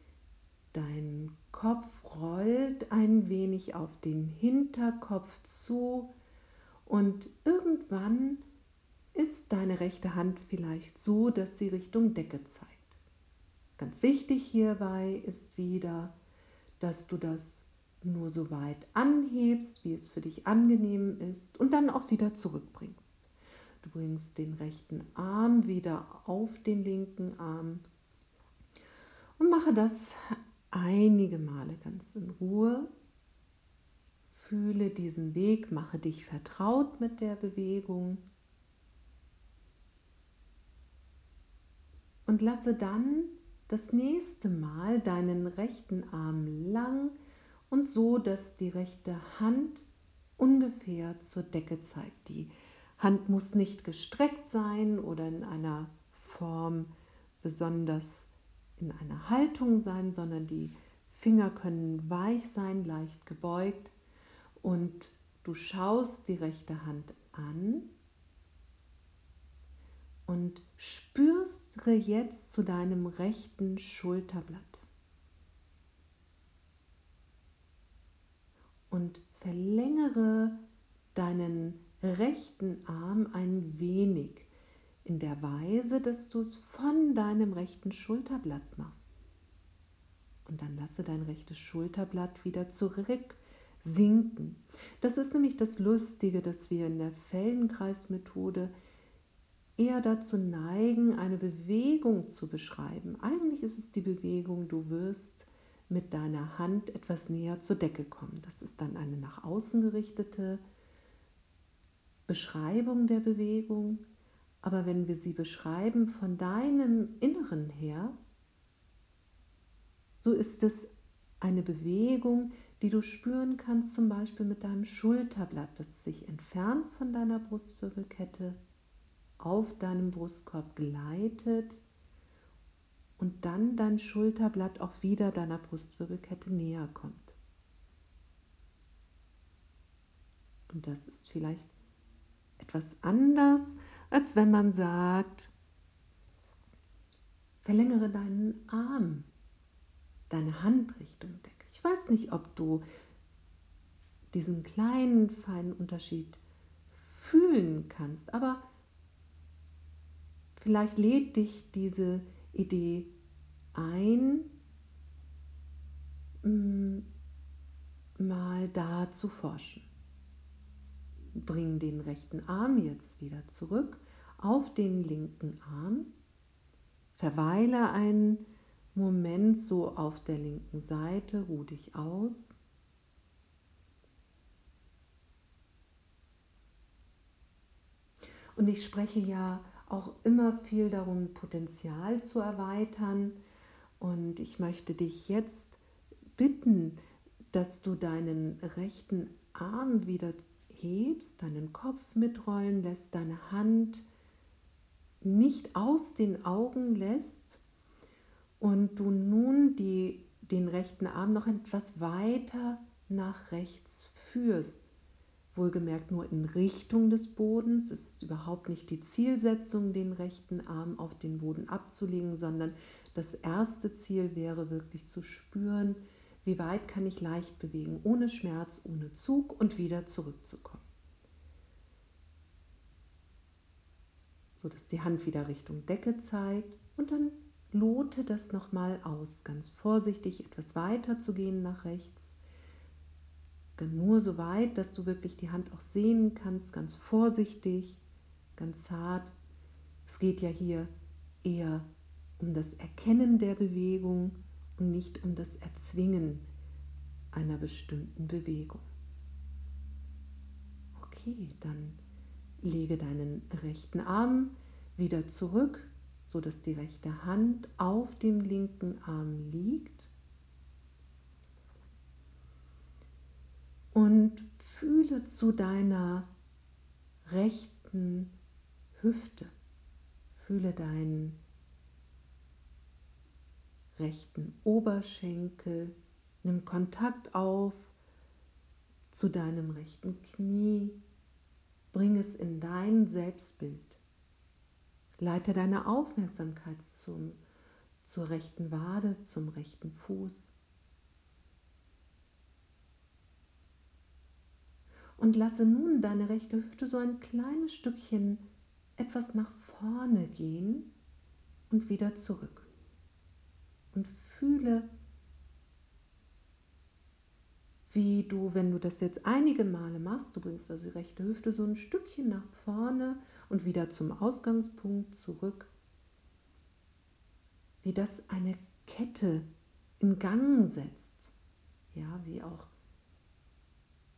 dein Kopf rollt ein wenig auf den Hinterkopf zu und irgendwann ist deine rechte Hand vielleicht so, dass sie Richtung Decke zeigt. Ganz wichtig hierbei ist wieder, dass du das nur so weit anhebst, wie es für dich angenehm ist und dann auch wieder zurückbringst. Du bringst den rechten Arm wieder auf den linken Arm und mache das einige Male ganz in Ruhe. Fühle diesen Weg, mache dich vertraut mit der Bewegung und lasse dann das nächste Mal deinen rechten Arm lang und so, dass die rechte Hand ungefähr zur Decke zeigt. Die Hand muss nicht gestreckt sein oder in einer Form besonders in einer Haltung sein, sondern die Finger können weich sein, leicht gebeugt und du schaust die rechte Hand an und spürst jetzt zu deinem rechten Schulterblatt. Und verlängere deinen rechten Arm ein wenig in der Weise, dass du es von deinem rechten Schulterblatt machst. Und dann lasse dein rechtes Schulterblatt wieder zurück sinken. Das ist nämlich das Lustige, dass wir in der Feldenkreismethode eher dazu neigen, eine Bewegung zu beschreiben. Eigentlich ist es die Bewegung, du wirst mit deiner Hand etwas näher zur Decke kommen. Das ist dann eine nach außen gerichtete Beschreibung der Bewegung, aber wenn wir sie beschreiben von deinem Inneren her, so ist es eine Bewegung, die du spüren kannst, zum Beispiel mit deinem Schulterblatt, das sich entfernt von deiner Brustwirbelkette, auf deinem Brustkorb gleitet und dann dein Schulterblatt auch wieder deiner Brustwirbelkette näher kommt. Und das ist vielleicht etwas anders, als wenn man sagt, verlängere deinen Arm, deine Hand Richtung Decke. Ich weiß nicht, ob du diesen kleinen, feinen Unterschied fühlen kannst, aber vielleicht lädt dich diese Idee ein, mm, mal da zu forschen. Bring den rechten Arm jetzt wieder zurück auf den linken Arm. Verweile einen Moment so auf der linken Seite, ruh dich aus. Und ich spreche ja auch immer viel darum, Potenzial zu erweitern. Und ich möchte dich jetzt bitten, dass du deinen rechten Arm wieder hebst, deinen Kopf mitrollen lässt, deine Hand nicht aus den Augen lässt und du nun die, den rechten Arm noch etwas weiter nach rechts führst. Wohlgemerkt nur in Richtung des Bodens. Es ist überhaupt nicht die Zielsetzung, den rechten Arm auf den Boden abzulegen, sondern das erste Ziel wäre wirklich zu spüren, wie weit kann ich leicht bewegen, ohne Schmerz, ohne Zug und wieder zurückzukommen. So dass die Hand wieder Richtung Decke zeigt und dann lote das nochmal aus, ganz vorsichtig etwas weiter zu gehen nach rechts. Nur so weit, dass du wirklich die Hand auch sehen kannst, ganz vorsichtig, ganz zart. Es geht ja hier eher um das Erkennen der Bewegung und nicht um das Erzwingen einer bestimmten Bewegung. Okay, dann lege deinen rechten Arm wieder zurück, sodass die rechte Hand auf dem linken Arm liegt. Und fühle zu deiner rechten Hüfte. Fühle deinen rechten Oberschenkel, nimm Kontakt auf zu deinem rechten Knie, bring es in dein Selbstbild. Leite deine Aufmerksamkeit zum, zur rechten Wade, zum rechten Fuß. Und lasse nun deine rechte Hüfte so ein kleines Stückchen etwas nach vorne gehen und wieder zurück. Und fühle, wie du, wenn du das jetzt einige Male machst, du bringst also die rechte Hüfte so ein Stückchen nach vorne und wieder zum Ausgangspunkt zurück, wie das eine Kette in Gang setzt. Ja, wie auch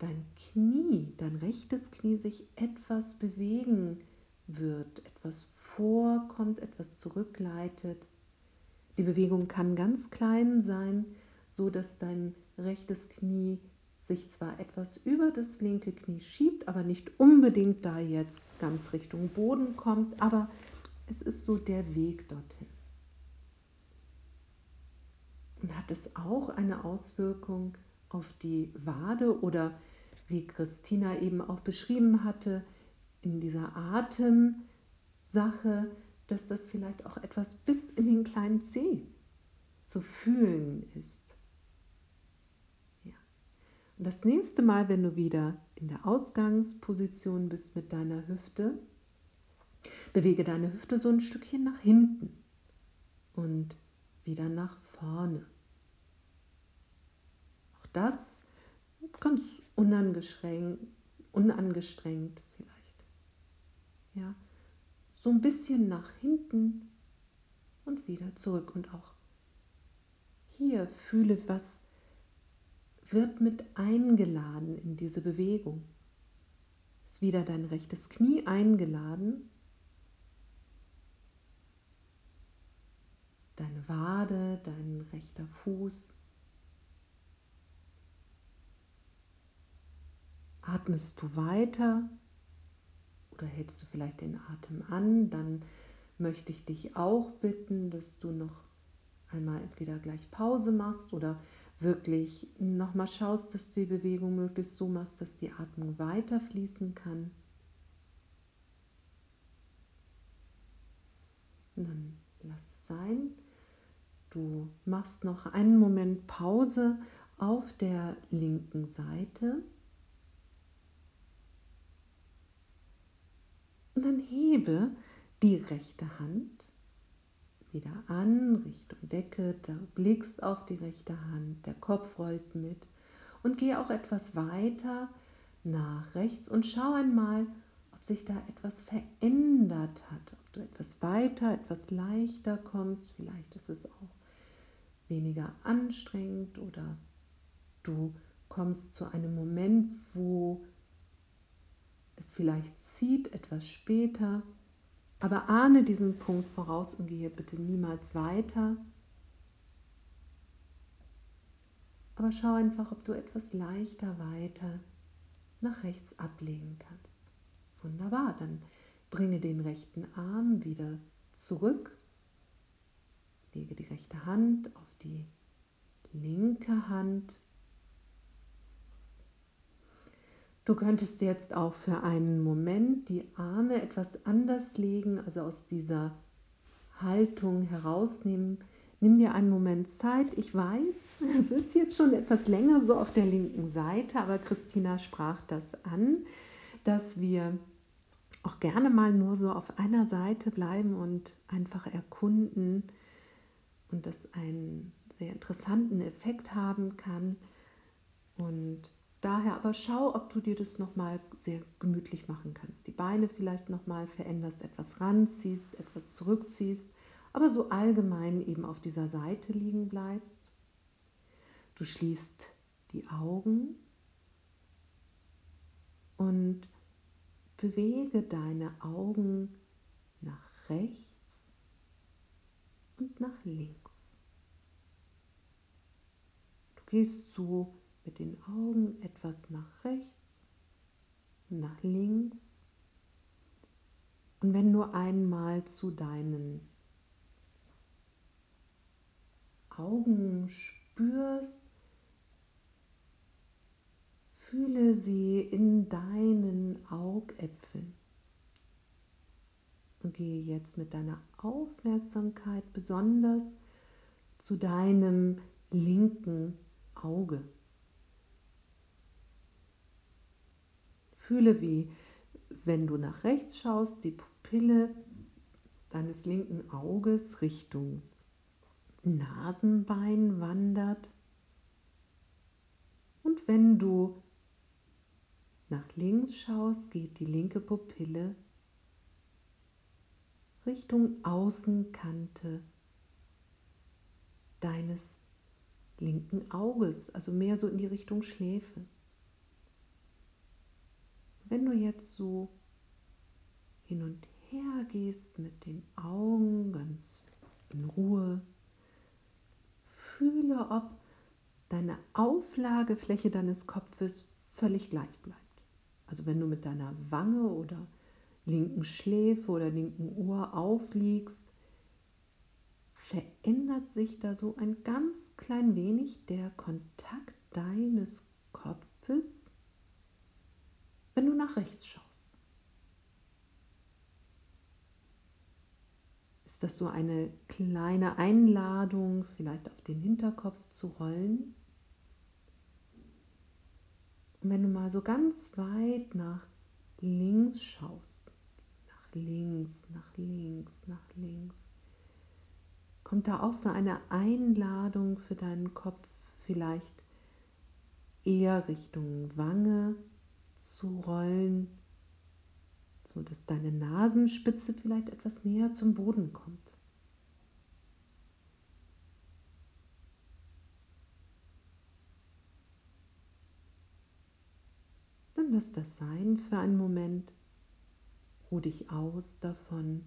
dein Knie, dein rechtes Knie sich etwas bewegen wird, etwas vorkommt, etwas zurückleitet. Die Bewegung kann ganz klein sein, so dass dein rechtes Knie sich zwar etwas über das linke Knie schiebt, aber nicht unbedingt da jetzt ganz Richtung Boden kommt, aber es ist so der Weg dorthin. Und hat es auch eine Auswirkung auf die Wade oder wie Christina eben auch beschrieben hatte, in dieser Atemsache, dass das vielleicht auch etwas bis in den kleinen Zeh zu fühlen ist. Ja. Und das nächste Mal, wenn du wieder in der Ausgangsposition bist mit deiner Hüfte, bewege deine Hüfte so ein Stückchen nach hinten und wieder nach vorne. Auch das ganz unangestrengt, unangestrengt vielleicht. Ja, so ein bisschen nach hinten und wieder zurück und auch hier fühle, was wird mit eingeladen in diese Bewegung. Ist wieder dein rechtes Knie eingeladen, deine Wade, dein rechter Fuß. Atmest du weiter oder hältst du vielleicht den Atem an, dann möchte ich dich auch bitten, dass du noch einmal entweder gleich Pause machst oder wirklich nochmal schaust, dass du die Bewegung möglichst so machst, dass die Atmung weiter fließen kann. Und dann lass es sein. Du machst noch einen Moment Pause auf der linken Seite. Und dann hebe die rechte Hand wieder an Richtung Decke, du blickst auf die rechte Hand, der Kopf rollt mit und geh auch etwas weiter nach rechts und schau einmal, ob sich da etwas verändert hat, ob du etwas weiter, etwas leichter kommst, vielleicht ist es auch weniger anstrengend oder du kommst zu einem Moment, wo es vielleicht zieht, etwas später. Aber ahne diesen Punkt voraus und gehe bitte niemals weiter. Aber schau einfach, ob du etwas leichter weiter nach rechts ablegen kannst. Wunderbar, dann bringe den rechten Arm wieder zurück. Lege die rechte Hand auf die linke Hand Du könntest jetzt auch für einen Moment die Arme etwas anders legen, also aus dieser Haltung herausnehmen. Nimm dir einen Moment Zeit. Ich weiß, es ist jetzt schon etwas länger so auf der linken Seite, aber Christina sprach das an, dass wir auch gerne mal nur so auf einer Seite bleiben und einfach erkunden und das einen sehr interessanten Effekt haben kann. Und daher aber schau, ob du dir das nochmal sehr gemütlich machen kannst. Die Beine vielleicht nochmal veränderst, etwas ranziehst, etwas zurückziehst, aber so allgemein eben auf dieser Seite liegen bleibst. Du schließt die Augen und bewege deine Augen nach rechts und nach links. Du gehst so mit den Augen etwas nach rechts, nach links. Und wenn du einmal zu deinen Augen spürst, fühle sie in deinen Augäpfeln. Und gehe jetzt mit deiner Aufmerksamkeit besonders zu deinem linken Auge. Fühle, wie wenn du nach rechts schaust, die Pupille deines linken Auges Richtung Nasenbein wandert. Und wenn du nach links schaust, geht die linke Pupille Richtung Außenkante deines linken Auges, also mehr so in die Richtung Schläfe. Wenn du jetzt so hin und her gehst mit den Augen ganz in Ruhe, fühle, ob deine Auflagefläche deines Kopfes völlig gleich bleibt. Also wenn du mit deiner Wange oder linken Schläfe oder linken Ohr aufliegst, verändert sich da so ein ganz klein wenig der Kontakt deines Kopfes, wenn du nach rechts schaust. Ist das so eine kleine Einladung, vielleicht auf den Hinterkopf zu rollen? Und wenn du mal so ganz weit nach links schaust, nach links, nach links, nach links, kommt da auch so eine Einladung für deinen Kopf, vielleicht eher Richtung Wange zu rollen, so dass deine Nasenspitze vielleicht etwas näher zum Boden kommt. Dann lass das sein für einen Moment. Ruh dich aus davon.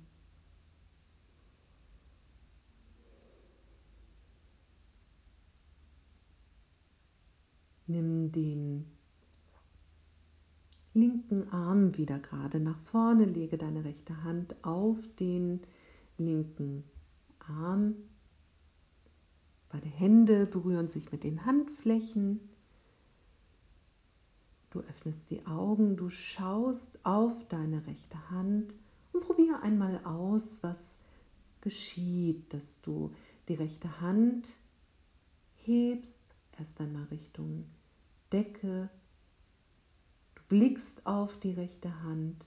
Nimm den linken Arm wieder gerade nach vorne, lege deine rechte Hand auf den linken Arm. Beide Hände berühren sich mit den Handflächen. Du öffnest die Augen, du schaust auf deine rechte Hand und probiere einmal aus, was geschieht, dass du die rechte Hand hebst, erst einmal Richtung Decke. Blickst auf die rechte Hand,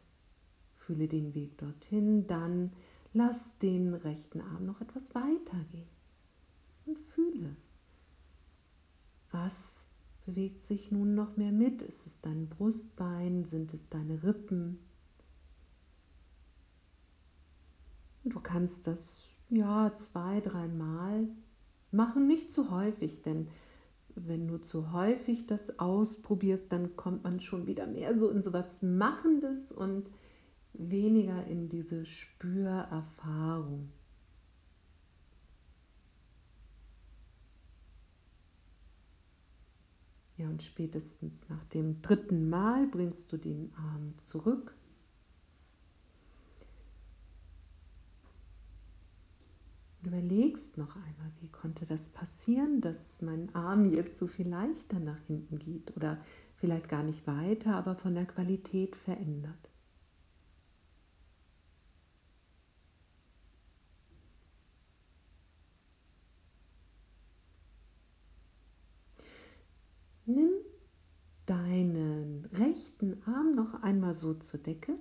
fühle den Weg dorthin, dann lass den rechten Arm noch etwas weiter gehen und fühle, was bewegt sich nun noch mehr mit? Ist es dein Brustbein? Sind es deine Rippen? Du kannst das ja zwei, dreimal machen, nicht zu häufig, denn wenn du zu häufig das ausprobierst, dann kommt man schon wieder mehr so in so was Machendes und weniger in diese Spürerfahrung. Ja, und spätestens nach dem dritten Mal bringst du den Arm zurück. Und überlegst noch einmal, wie konnte das passieren, dass mein Arm jetzt so viel leichter nach hinten geht oder vielleicht gar nicht weiter, aber von der Qualität verändert. Nimm deinen rechten Arm noch einmal so zur Decke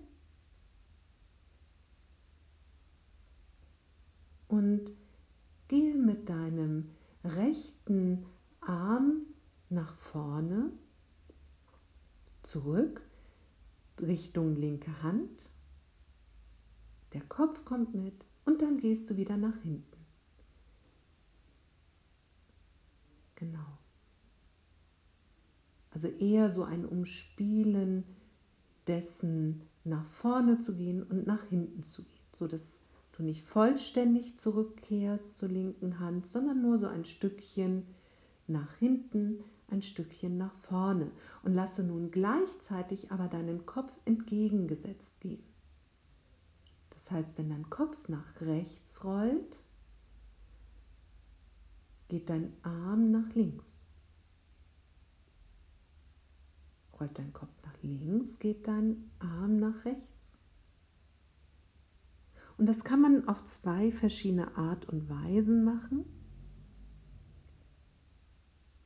und gehe mit deinem rechten Arm nach vorne, zurück, Richtung linke Hand. Der Kopf kommt mit und dann gehst du wieder nach hinten. Genau. Also eher so ein Umspielen dessen, nach vorne zu gehen und nach hinten zu gehen, so du nicht vollständig zurückkehrst zur linken Hand, sondern nur so ein Stückchen nach hinten, ein Stückchen nach vorne und lasse nun gleichzeitig aber deinen Kopf entgegengesetzt gehen. Das heißt, wenn dein Kopf nach rechts rollt, geht dein Arm nach links. Rollt dein Kopf nach links, geht dein Arm nach rechts. Und das kann man auf zwei verschiedene Art und Weisen machen.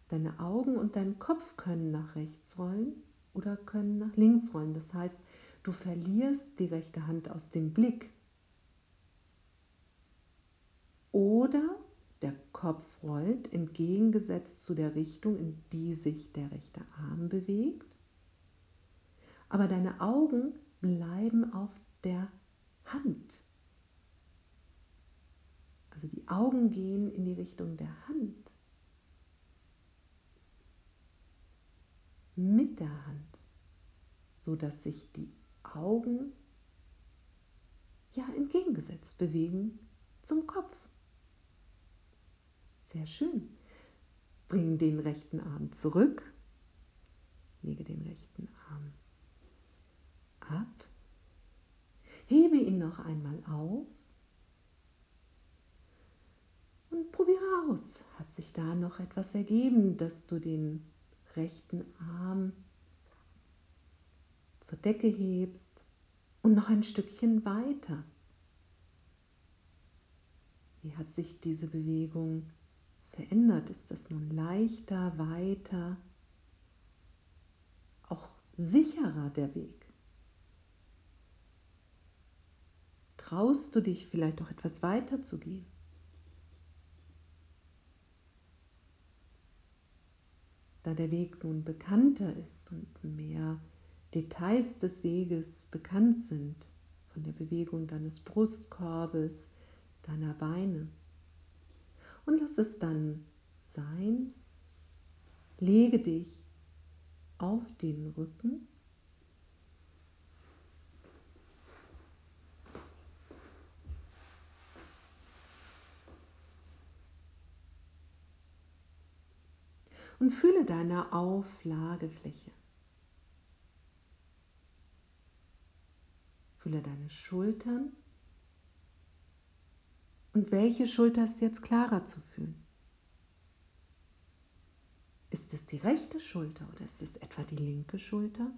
Deine Augen und dein Kopf können nach rechts rollen oder können nach links rollen. Das heißt, Du verlierst die rechte Hand aus dem Blick. Oder der Kopf rollt entgegengesetzt zu der Richtung, in die sich der rechte Arm bewegt. Aber deine Augen bleiben auf der Hand. Also die Augen gehen in die Richtung der Hand. Mit der Hand, so dass sich die Augen ja entgegengesetzt bewegen zum Kopf. Sehr schön. Bring den rechten Arm zurück. Lege den rechten Arm ab. Hebe ihn noch einmal auf. Und probiere aus. Hat sich da noch etwas ergeben, dass du den rechten Arm zur Decke hebst und noch ein Stückchen weiter? Wie hat sich diese Bewegung verändert? Ist das nun leichter, weiter, auch sicherer der Weg? Traust du dich vielleicht auch etwas weiter zu gehen? Da der Weg nun bekannter ist und mehr Details des Weges bekannt sind, von der Bewegung deines Brustkorbes, deiner Beine, und lass es dann sein. Lege dich auf den Rücken. Und fühle deine Auflagefläche. Fühle deine Schultern und welche Schulter ist jetzt klarer zu fühlen? Ist es die rechte Schulter oder ist es etwa die linke Schulter?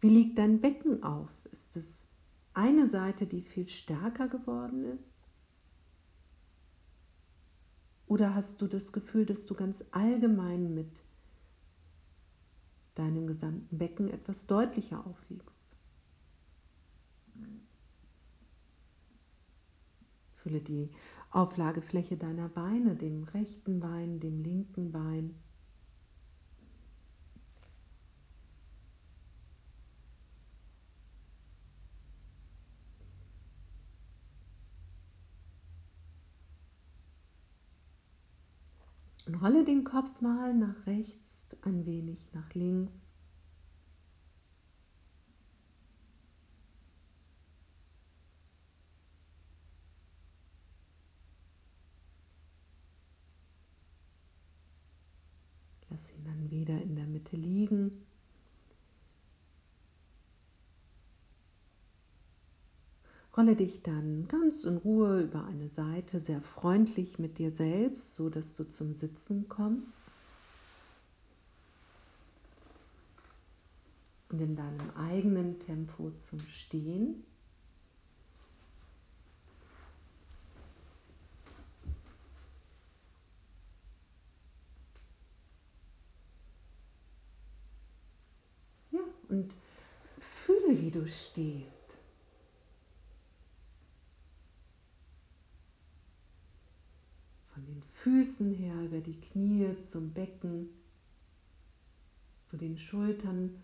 Wie liegt dein Becken auf? Ist es eine Seite, die viel stärker geworden ist? Oder hast du das Gefühl, dass du ganz allgemein mit deinem gesamten Becken etwas deutlicher aufliegst? Fühle die Auflagefläche deiner Beine, dem rechten Bein, dem linken Bein. Und rolle den Kopf mal nach rechts, ein wenig nach links. wieder in der Mitte liegen. Rolle dich dann ganz in Ruhe über eine Seite, sehr freundlich mit dir selbst, so dass du zum Sitzen kommst. Und in deinem eigenen Tempo zum Stehen. und fühle, wie du stehst. Von den Füßen her über die Knie zum Becken, zu den Schultern.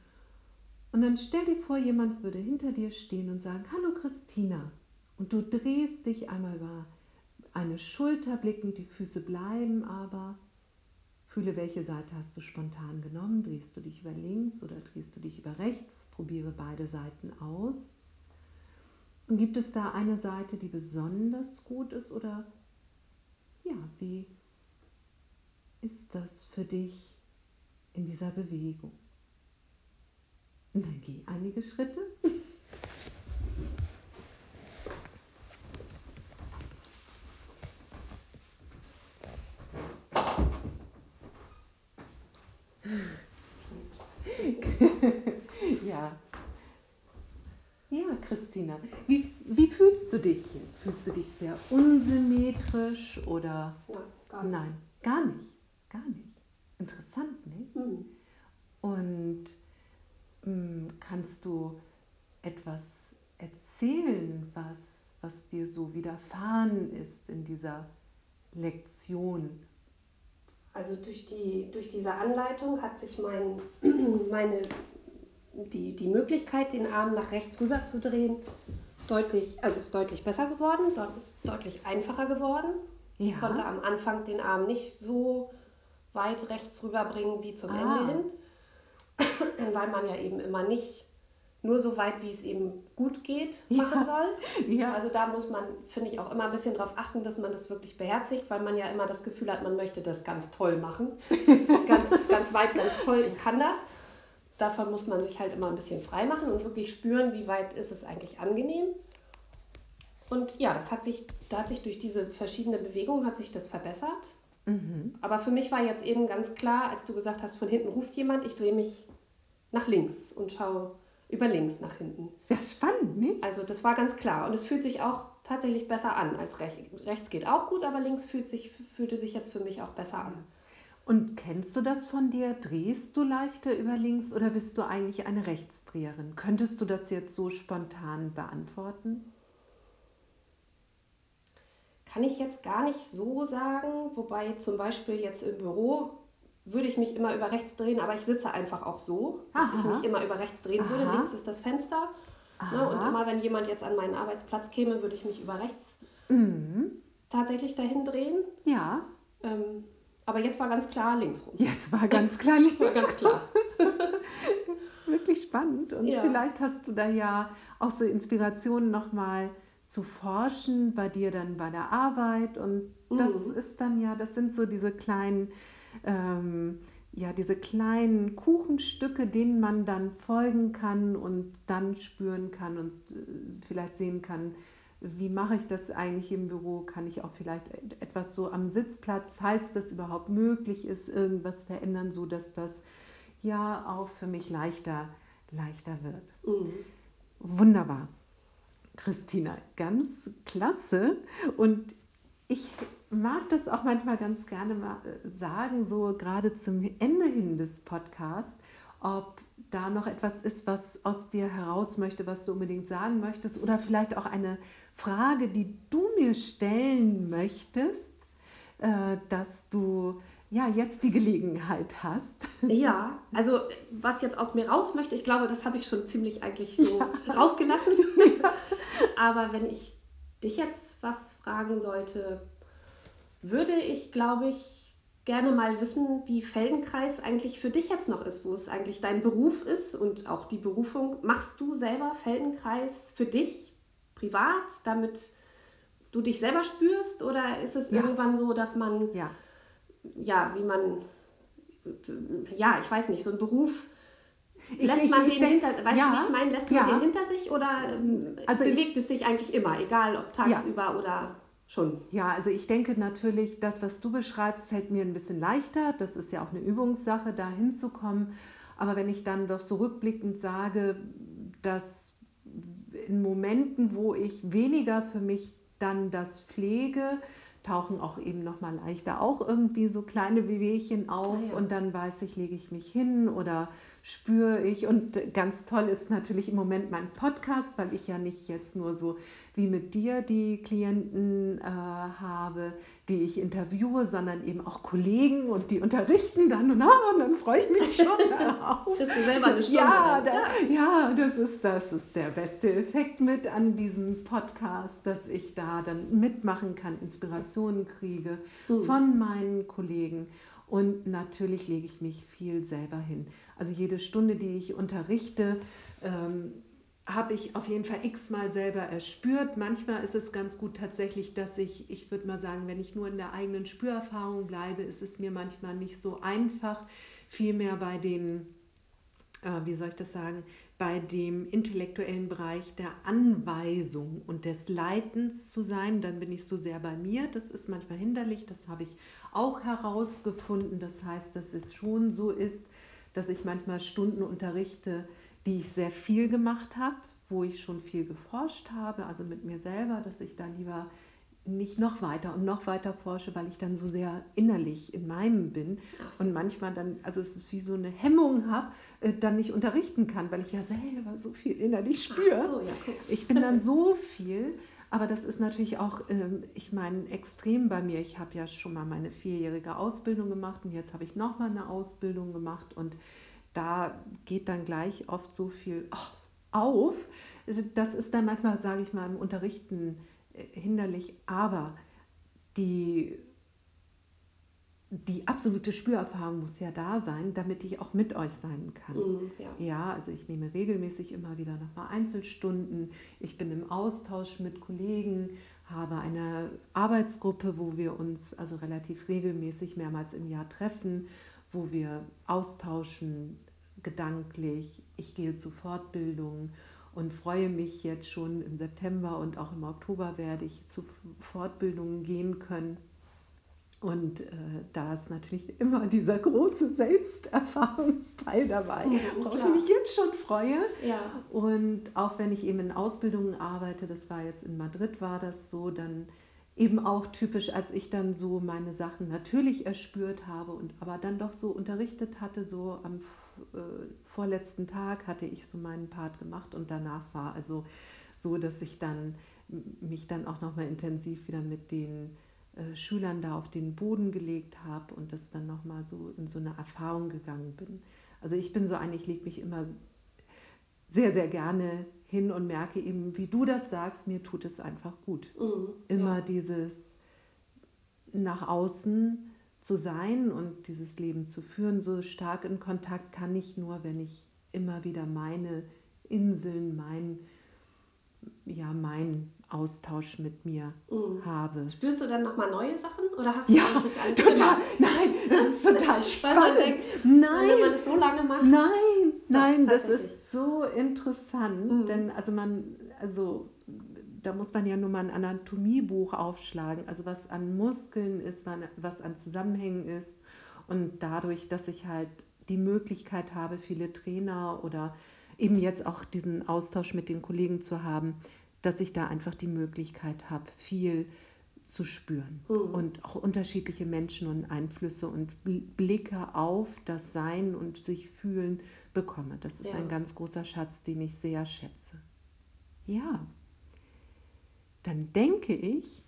Und dann stell dir vor, jemand würde hinter dir stehen und sagen, hallo Christina. Und du drehst dich einmal über eine Schulter blicken, die Füße bleiben aber Fühle, welche Seite hast du spontan genommen. Drehst du dich über links oder drehst du dich über rechts? Probiere beide Seiten aus. Und gibt es da eine Seite, die besonders gut ist oder ja, wie ist das für dich in dieser Bewegung? Und dann geh einige Schritte. ja. Ja, Christina, wie, wie fühlst du dich jetzt? Fühlst du dich sehr unsymmetrisch oder? Nein, gar nicht. Nein, gar nicht. Gar nicht. Interessant, ne? Mhm. Und mh, hm, kannst du etwas erzählen, was, was dir so widerfahren ist in dieser Lektion? Also durch, die, durch diese Anleitung hat sich mein, meine, die, die Möglichkeit, den Arm nach rechts rüber zu drehen, deutlich, also ist deutlich besser geworden, dort ist deutlich einfacher geworden. Ja. Ich konnte am Anfang den Arm nicht so weit rechts rüberbringen wie zum ah. Ende hin, weil man ja eben immer nicht nur so weit, wie es eben gut geht, machen ja. soll. Ja. Also da muss man, finde ich, auch immer ein bisschen darauf achten, dass man das wirklich beherzigt, weil man ja immer das Gefühl hat, man möchte das ganz toll machen. ganz, ganz weit, ganz toll, ich kann das. Davon muss man sich halt immer ein bisschen frei machen und wirklich spüren, wie weit ist es eigentlich angenehm. Und ja, das hat sich, da hat sich durch diese verschiedenen Bewegungen hat sich das verbessert. Mhm. Aber für mich war jetzt eben ganz klar, als du gesagt hast, von hinten ruft jemand, ich drehe mich nach links und schaue über links nach hinten. Ja, spannend, ne? Also das war ganz klar. Und es fühlt sich auch tatsächlich besser an als rechts. Rechts geht auch gut, aber links fühlt sich, fühlte sich jetzt für mich auch besser an. Und kennst du das von dir? Drehst du leichter über links oder bist du eigentlich eine Rechtsdreherin? Könntest du das jetzt so spontan beantworten? Kann ich jetzt gar nicht so sagen, wobei zum Beispiel jetzt im Büro würde ich mich immer über rechts drehen, aber ich sitze einfach auch so, dass Aha. ich mich immer über rechts drehen Aha. würde. Links ist das Fenster. Ne, und immer wenn jemand jetzt an meinen Arbeitsplatz käme, würde ich mich über rechts mhm. tatsächlich dahin drehen. Ja. Ähm, aber jetzt war ganz klar links rum. Jetzt war ganz klar links war ganz klar. Wirklich spannend. Und ja. vielleicht hast du da ja auch so Inspirationen nochmal zu forschen bei dir dann bei der Arbeit. Und das mhm. ist dann ja, das sind so diese kleinen ähm, ja, diese kleinen Kuchenstücke, denen man dann folgen kann und dann spüren kann und äh, vielleicht sehen kann, wie mache ich das eigentlich im Büro? Kann ich auch vielleicht etwas so am Sitzplatz, falls das überhaupt möglich ist, irgendwas verändern, so dass das ja auch für mich leichter, leichter wird. Mhm. Wunderbar. Christina, ganz klasse. Und ich mag das auch manchmal ganz gerne mal äh, sagen, so gerade zum Ende hin des Podcasts, ob da noch etwas ist, was aus dir heraus möchte, was du unbedingt sagen möchtest oder vielleicht auch eine Frage, die du mir stellen möchtest, äh, dass du ja jetzt die Gelegenheit hast. Ja, also was jetzt aus mir raus möchte, ich glaube, das habe ich schon ziemlich eigentlich so ja. rausgelassen. Ja. Aber wenn ich dich jetzt was fragen sollte, würde ich, glaube ich, gerne mal wissen, wie Feldenkreis eigentlich für dich jetzt noch ist, wo es eigentlich dein Beruf ist und auch die Berufung. Machst du selber Feldenkreis für dich privat, damit du dich selber spürst? Oder ist es ja. irgendwann so, dass man, ja. ja, wie man, ja, ich weiß nicht, so ein Beruf. Lässt ich, man ich, den ich, hinter, weißt ja, du, wie ich meine, lässt man den hinter sich oder also bewegt es sich eigentlich immer, egal ob tagsüber oder schon. Ja, also ich denke natürlich, das, was du beschreibst, fällt mir ein bisschen leichter. Das ist ja auch eine Übungssache, da hinzukommen. Aber wenn ich dann doch so rückblickend sage, dass in Momenten, wo ich weniger für mich dann das pflege, tauchen auch eben noch mal leichter auch irgendwie so kleine Wehwehchen auf ah, ja. und dann weiß ich, lege ich mich hin oder spüre ich. Und ganz toll ist natürlich im Moment mein Podcast, weil ich ja nicht jetzt nur so wie mit dir die Klienten äh, habe, die ich interviewe, sondern eben auch Kollegen und die unterrichten dann und, ah, und dann freue ich mich schon darauf. Bist du selber eine Stunde ja, da, ja, das ist, das ist der beste Effekt mit an diesem Podcast, dass ich da dann mitmachen kann, Inspirationen kriege mhm. von meinen Kollegen. Und natürlich lege ich mich viel selber hin. Also jede Stunde, die ich unterrichte, ähm, habe ich auf jeden Fall x-mal selber erspürt. Manchmal ist es ganz gut tatsächlich, dass ich, ich würde mal sagen, wenn ich nur in der eigenen Spürerfahrung bleibe, ist es mir manchmal nicht so einfach, vielmehr bei den, äh, wie soll ich das sagen, bei dem intellektuellen Bereich der Anweisung und des Leitens zu sein, dann bin ich so sehr bei mir. Das ist manchmal hinderlich, das habe ich auch herausgefunden. Das heißt, dass es schon so ist, dass ich manchmal Stunden unterrichte, die ich sehr viel gemacht habe, wo ich schon viel geforscht habe, also mit mir selber, dass ich da lieber nicht noch weiter und noch weiter forsche, weil ich dann so sehr innerlich in meinem bin so. und manchmal dann, also es ist wie so eine Hemmung habe, äh, dann nicht unterrichten kann, weil ich ja selber so viel innerlich spüre. So, ja, ich bin dann so viel, aber das ist natürlich auch, ähm, ich meine, extrem bei mir. Ich habe ja schon mal meine vierjährige Ausbildung gemacht und jetzt habe ich noch mal eine Ausbildung gemacht und da geht dann gleich oft so viel auf. Das ist dann manchmal, sage ich mal, im Unterrichten hinderlich, aber die, die absolute Spürerfahrung muss ja da sein, damit ich auch mit euch sein kann. Mm, ja. ja. also ich nehme regelmäßig immer wieder nochmal Einzelstunden. Ich bin im Austausch mit Kollegen, habe eine Arbeitsgruppe, wo wir uns also relativ regelmäßig mehrmals im Jahr treffen, wo wir austauschen gedanklich. Ich gehe zu Fortbildungen und freue mich jetzt schon im September und auch im Oktober werde ich zu Fortbildungen gehen können. Und äh, da ist natürlich immer dieser große Selbsterfahrungsteil dabei, ja, worauf ich mich jetzt schon freue. Ja. Und auch wenn ich eben in Ausbildungen arbeite, das war jetzt in Madrid, war das so, dann eben auch typisch, als ich dann so meine Sachen natürlich erspürt habe und aber dann doch so unterrichtet hatte, so am äh, vorletzten Tag hatte ich so meinen Part gemacht und danach war also so, dass ich dann mich dann auch nochmal intensiv wieder mit den äh, Schülern da auf den Boden gelegt habe und das dann nochmal so in so eine Erfahrung gegangen bin. Also ich bin so eigentlich, lege mich immer sehr, sehr gerne hin und merke eben, wie du das sagst, mir tut es einfach gut. Mhm, immer ja. dieses nach außen zu sein und dieses Leben zu führen. So stark in Kontakt kann ich nur, wenn ich immer wieder meine Inseln, mein, ja, mein Austausch mit mir mhm. habe. Spürst du dann nochmal neue Sachen oder hast du ja, eigentlich alles total. Immer? Nein, das ist total spannend. Denkt, nein, wenn man es so lange macht. Nein, nein, das ist so interessant, mhm. denn also man, also da muss man ja nur mal ein Anatomiebuch aufschlagen, also was an Muskeln ist, was an Zusammenhängen ist. Und dadurch, dass ich halt die Möglichkeit habe, viele Trainer oder eben jetzt auch diesen Austausch mit den Kollegen zu haben, dass ich da einfach die Möglichkeit habe, viel zu spüren mhm. und auch unterschiedliche Menschen und Einflüsse und Blicke auf das Sein und sich fühlen bekomme. Das ist ja. ein ganz großer Schatz, den ich sehr schätze. Ja dann denke ich,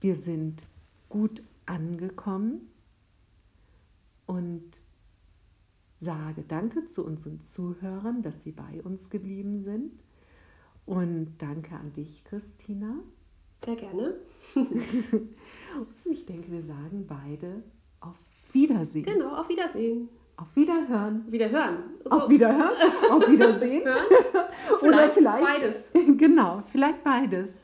wir sind gut angekommen und sage Danke zu unseren Zuhörern, dass sie bei uns geblieben sind. Und danke an dich, Christina. Sehr gerne. ich denke, wir sagen beide auf Wiedersehen. Genau, auf Wiedersehen. Auf Wiederhören. Wiederhören. So. Auf Wiederhören. auf Wiedersehen. Hören. Oder vielleicht beides. Genau, vielleicht beides.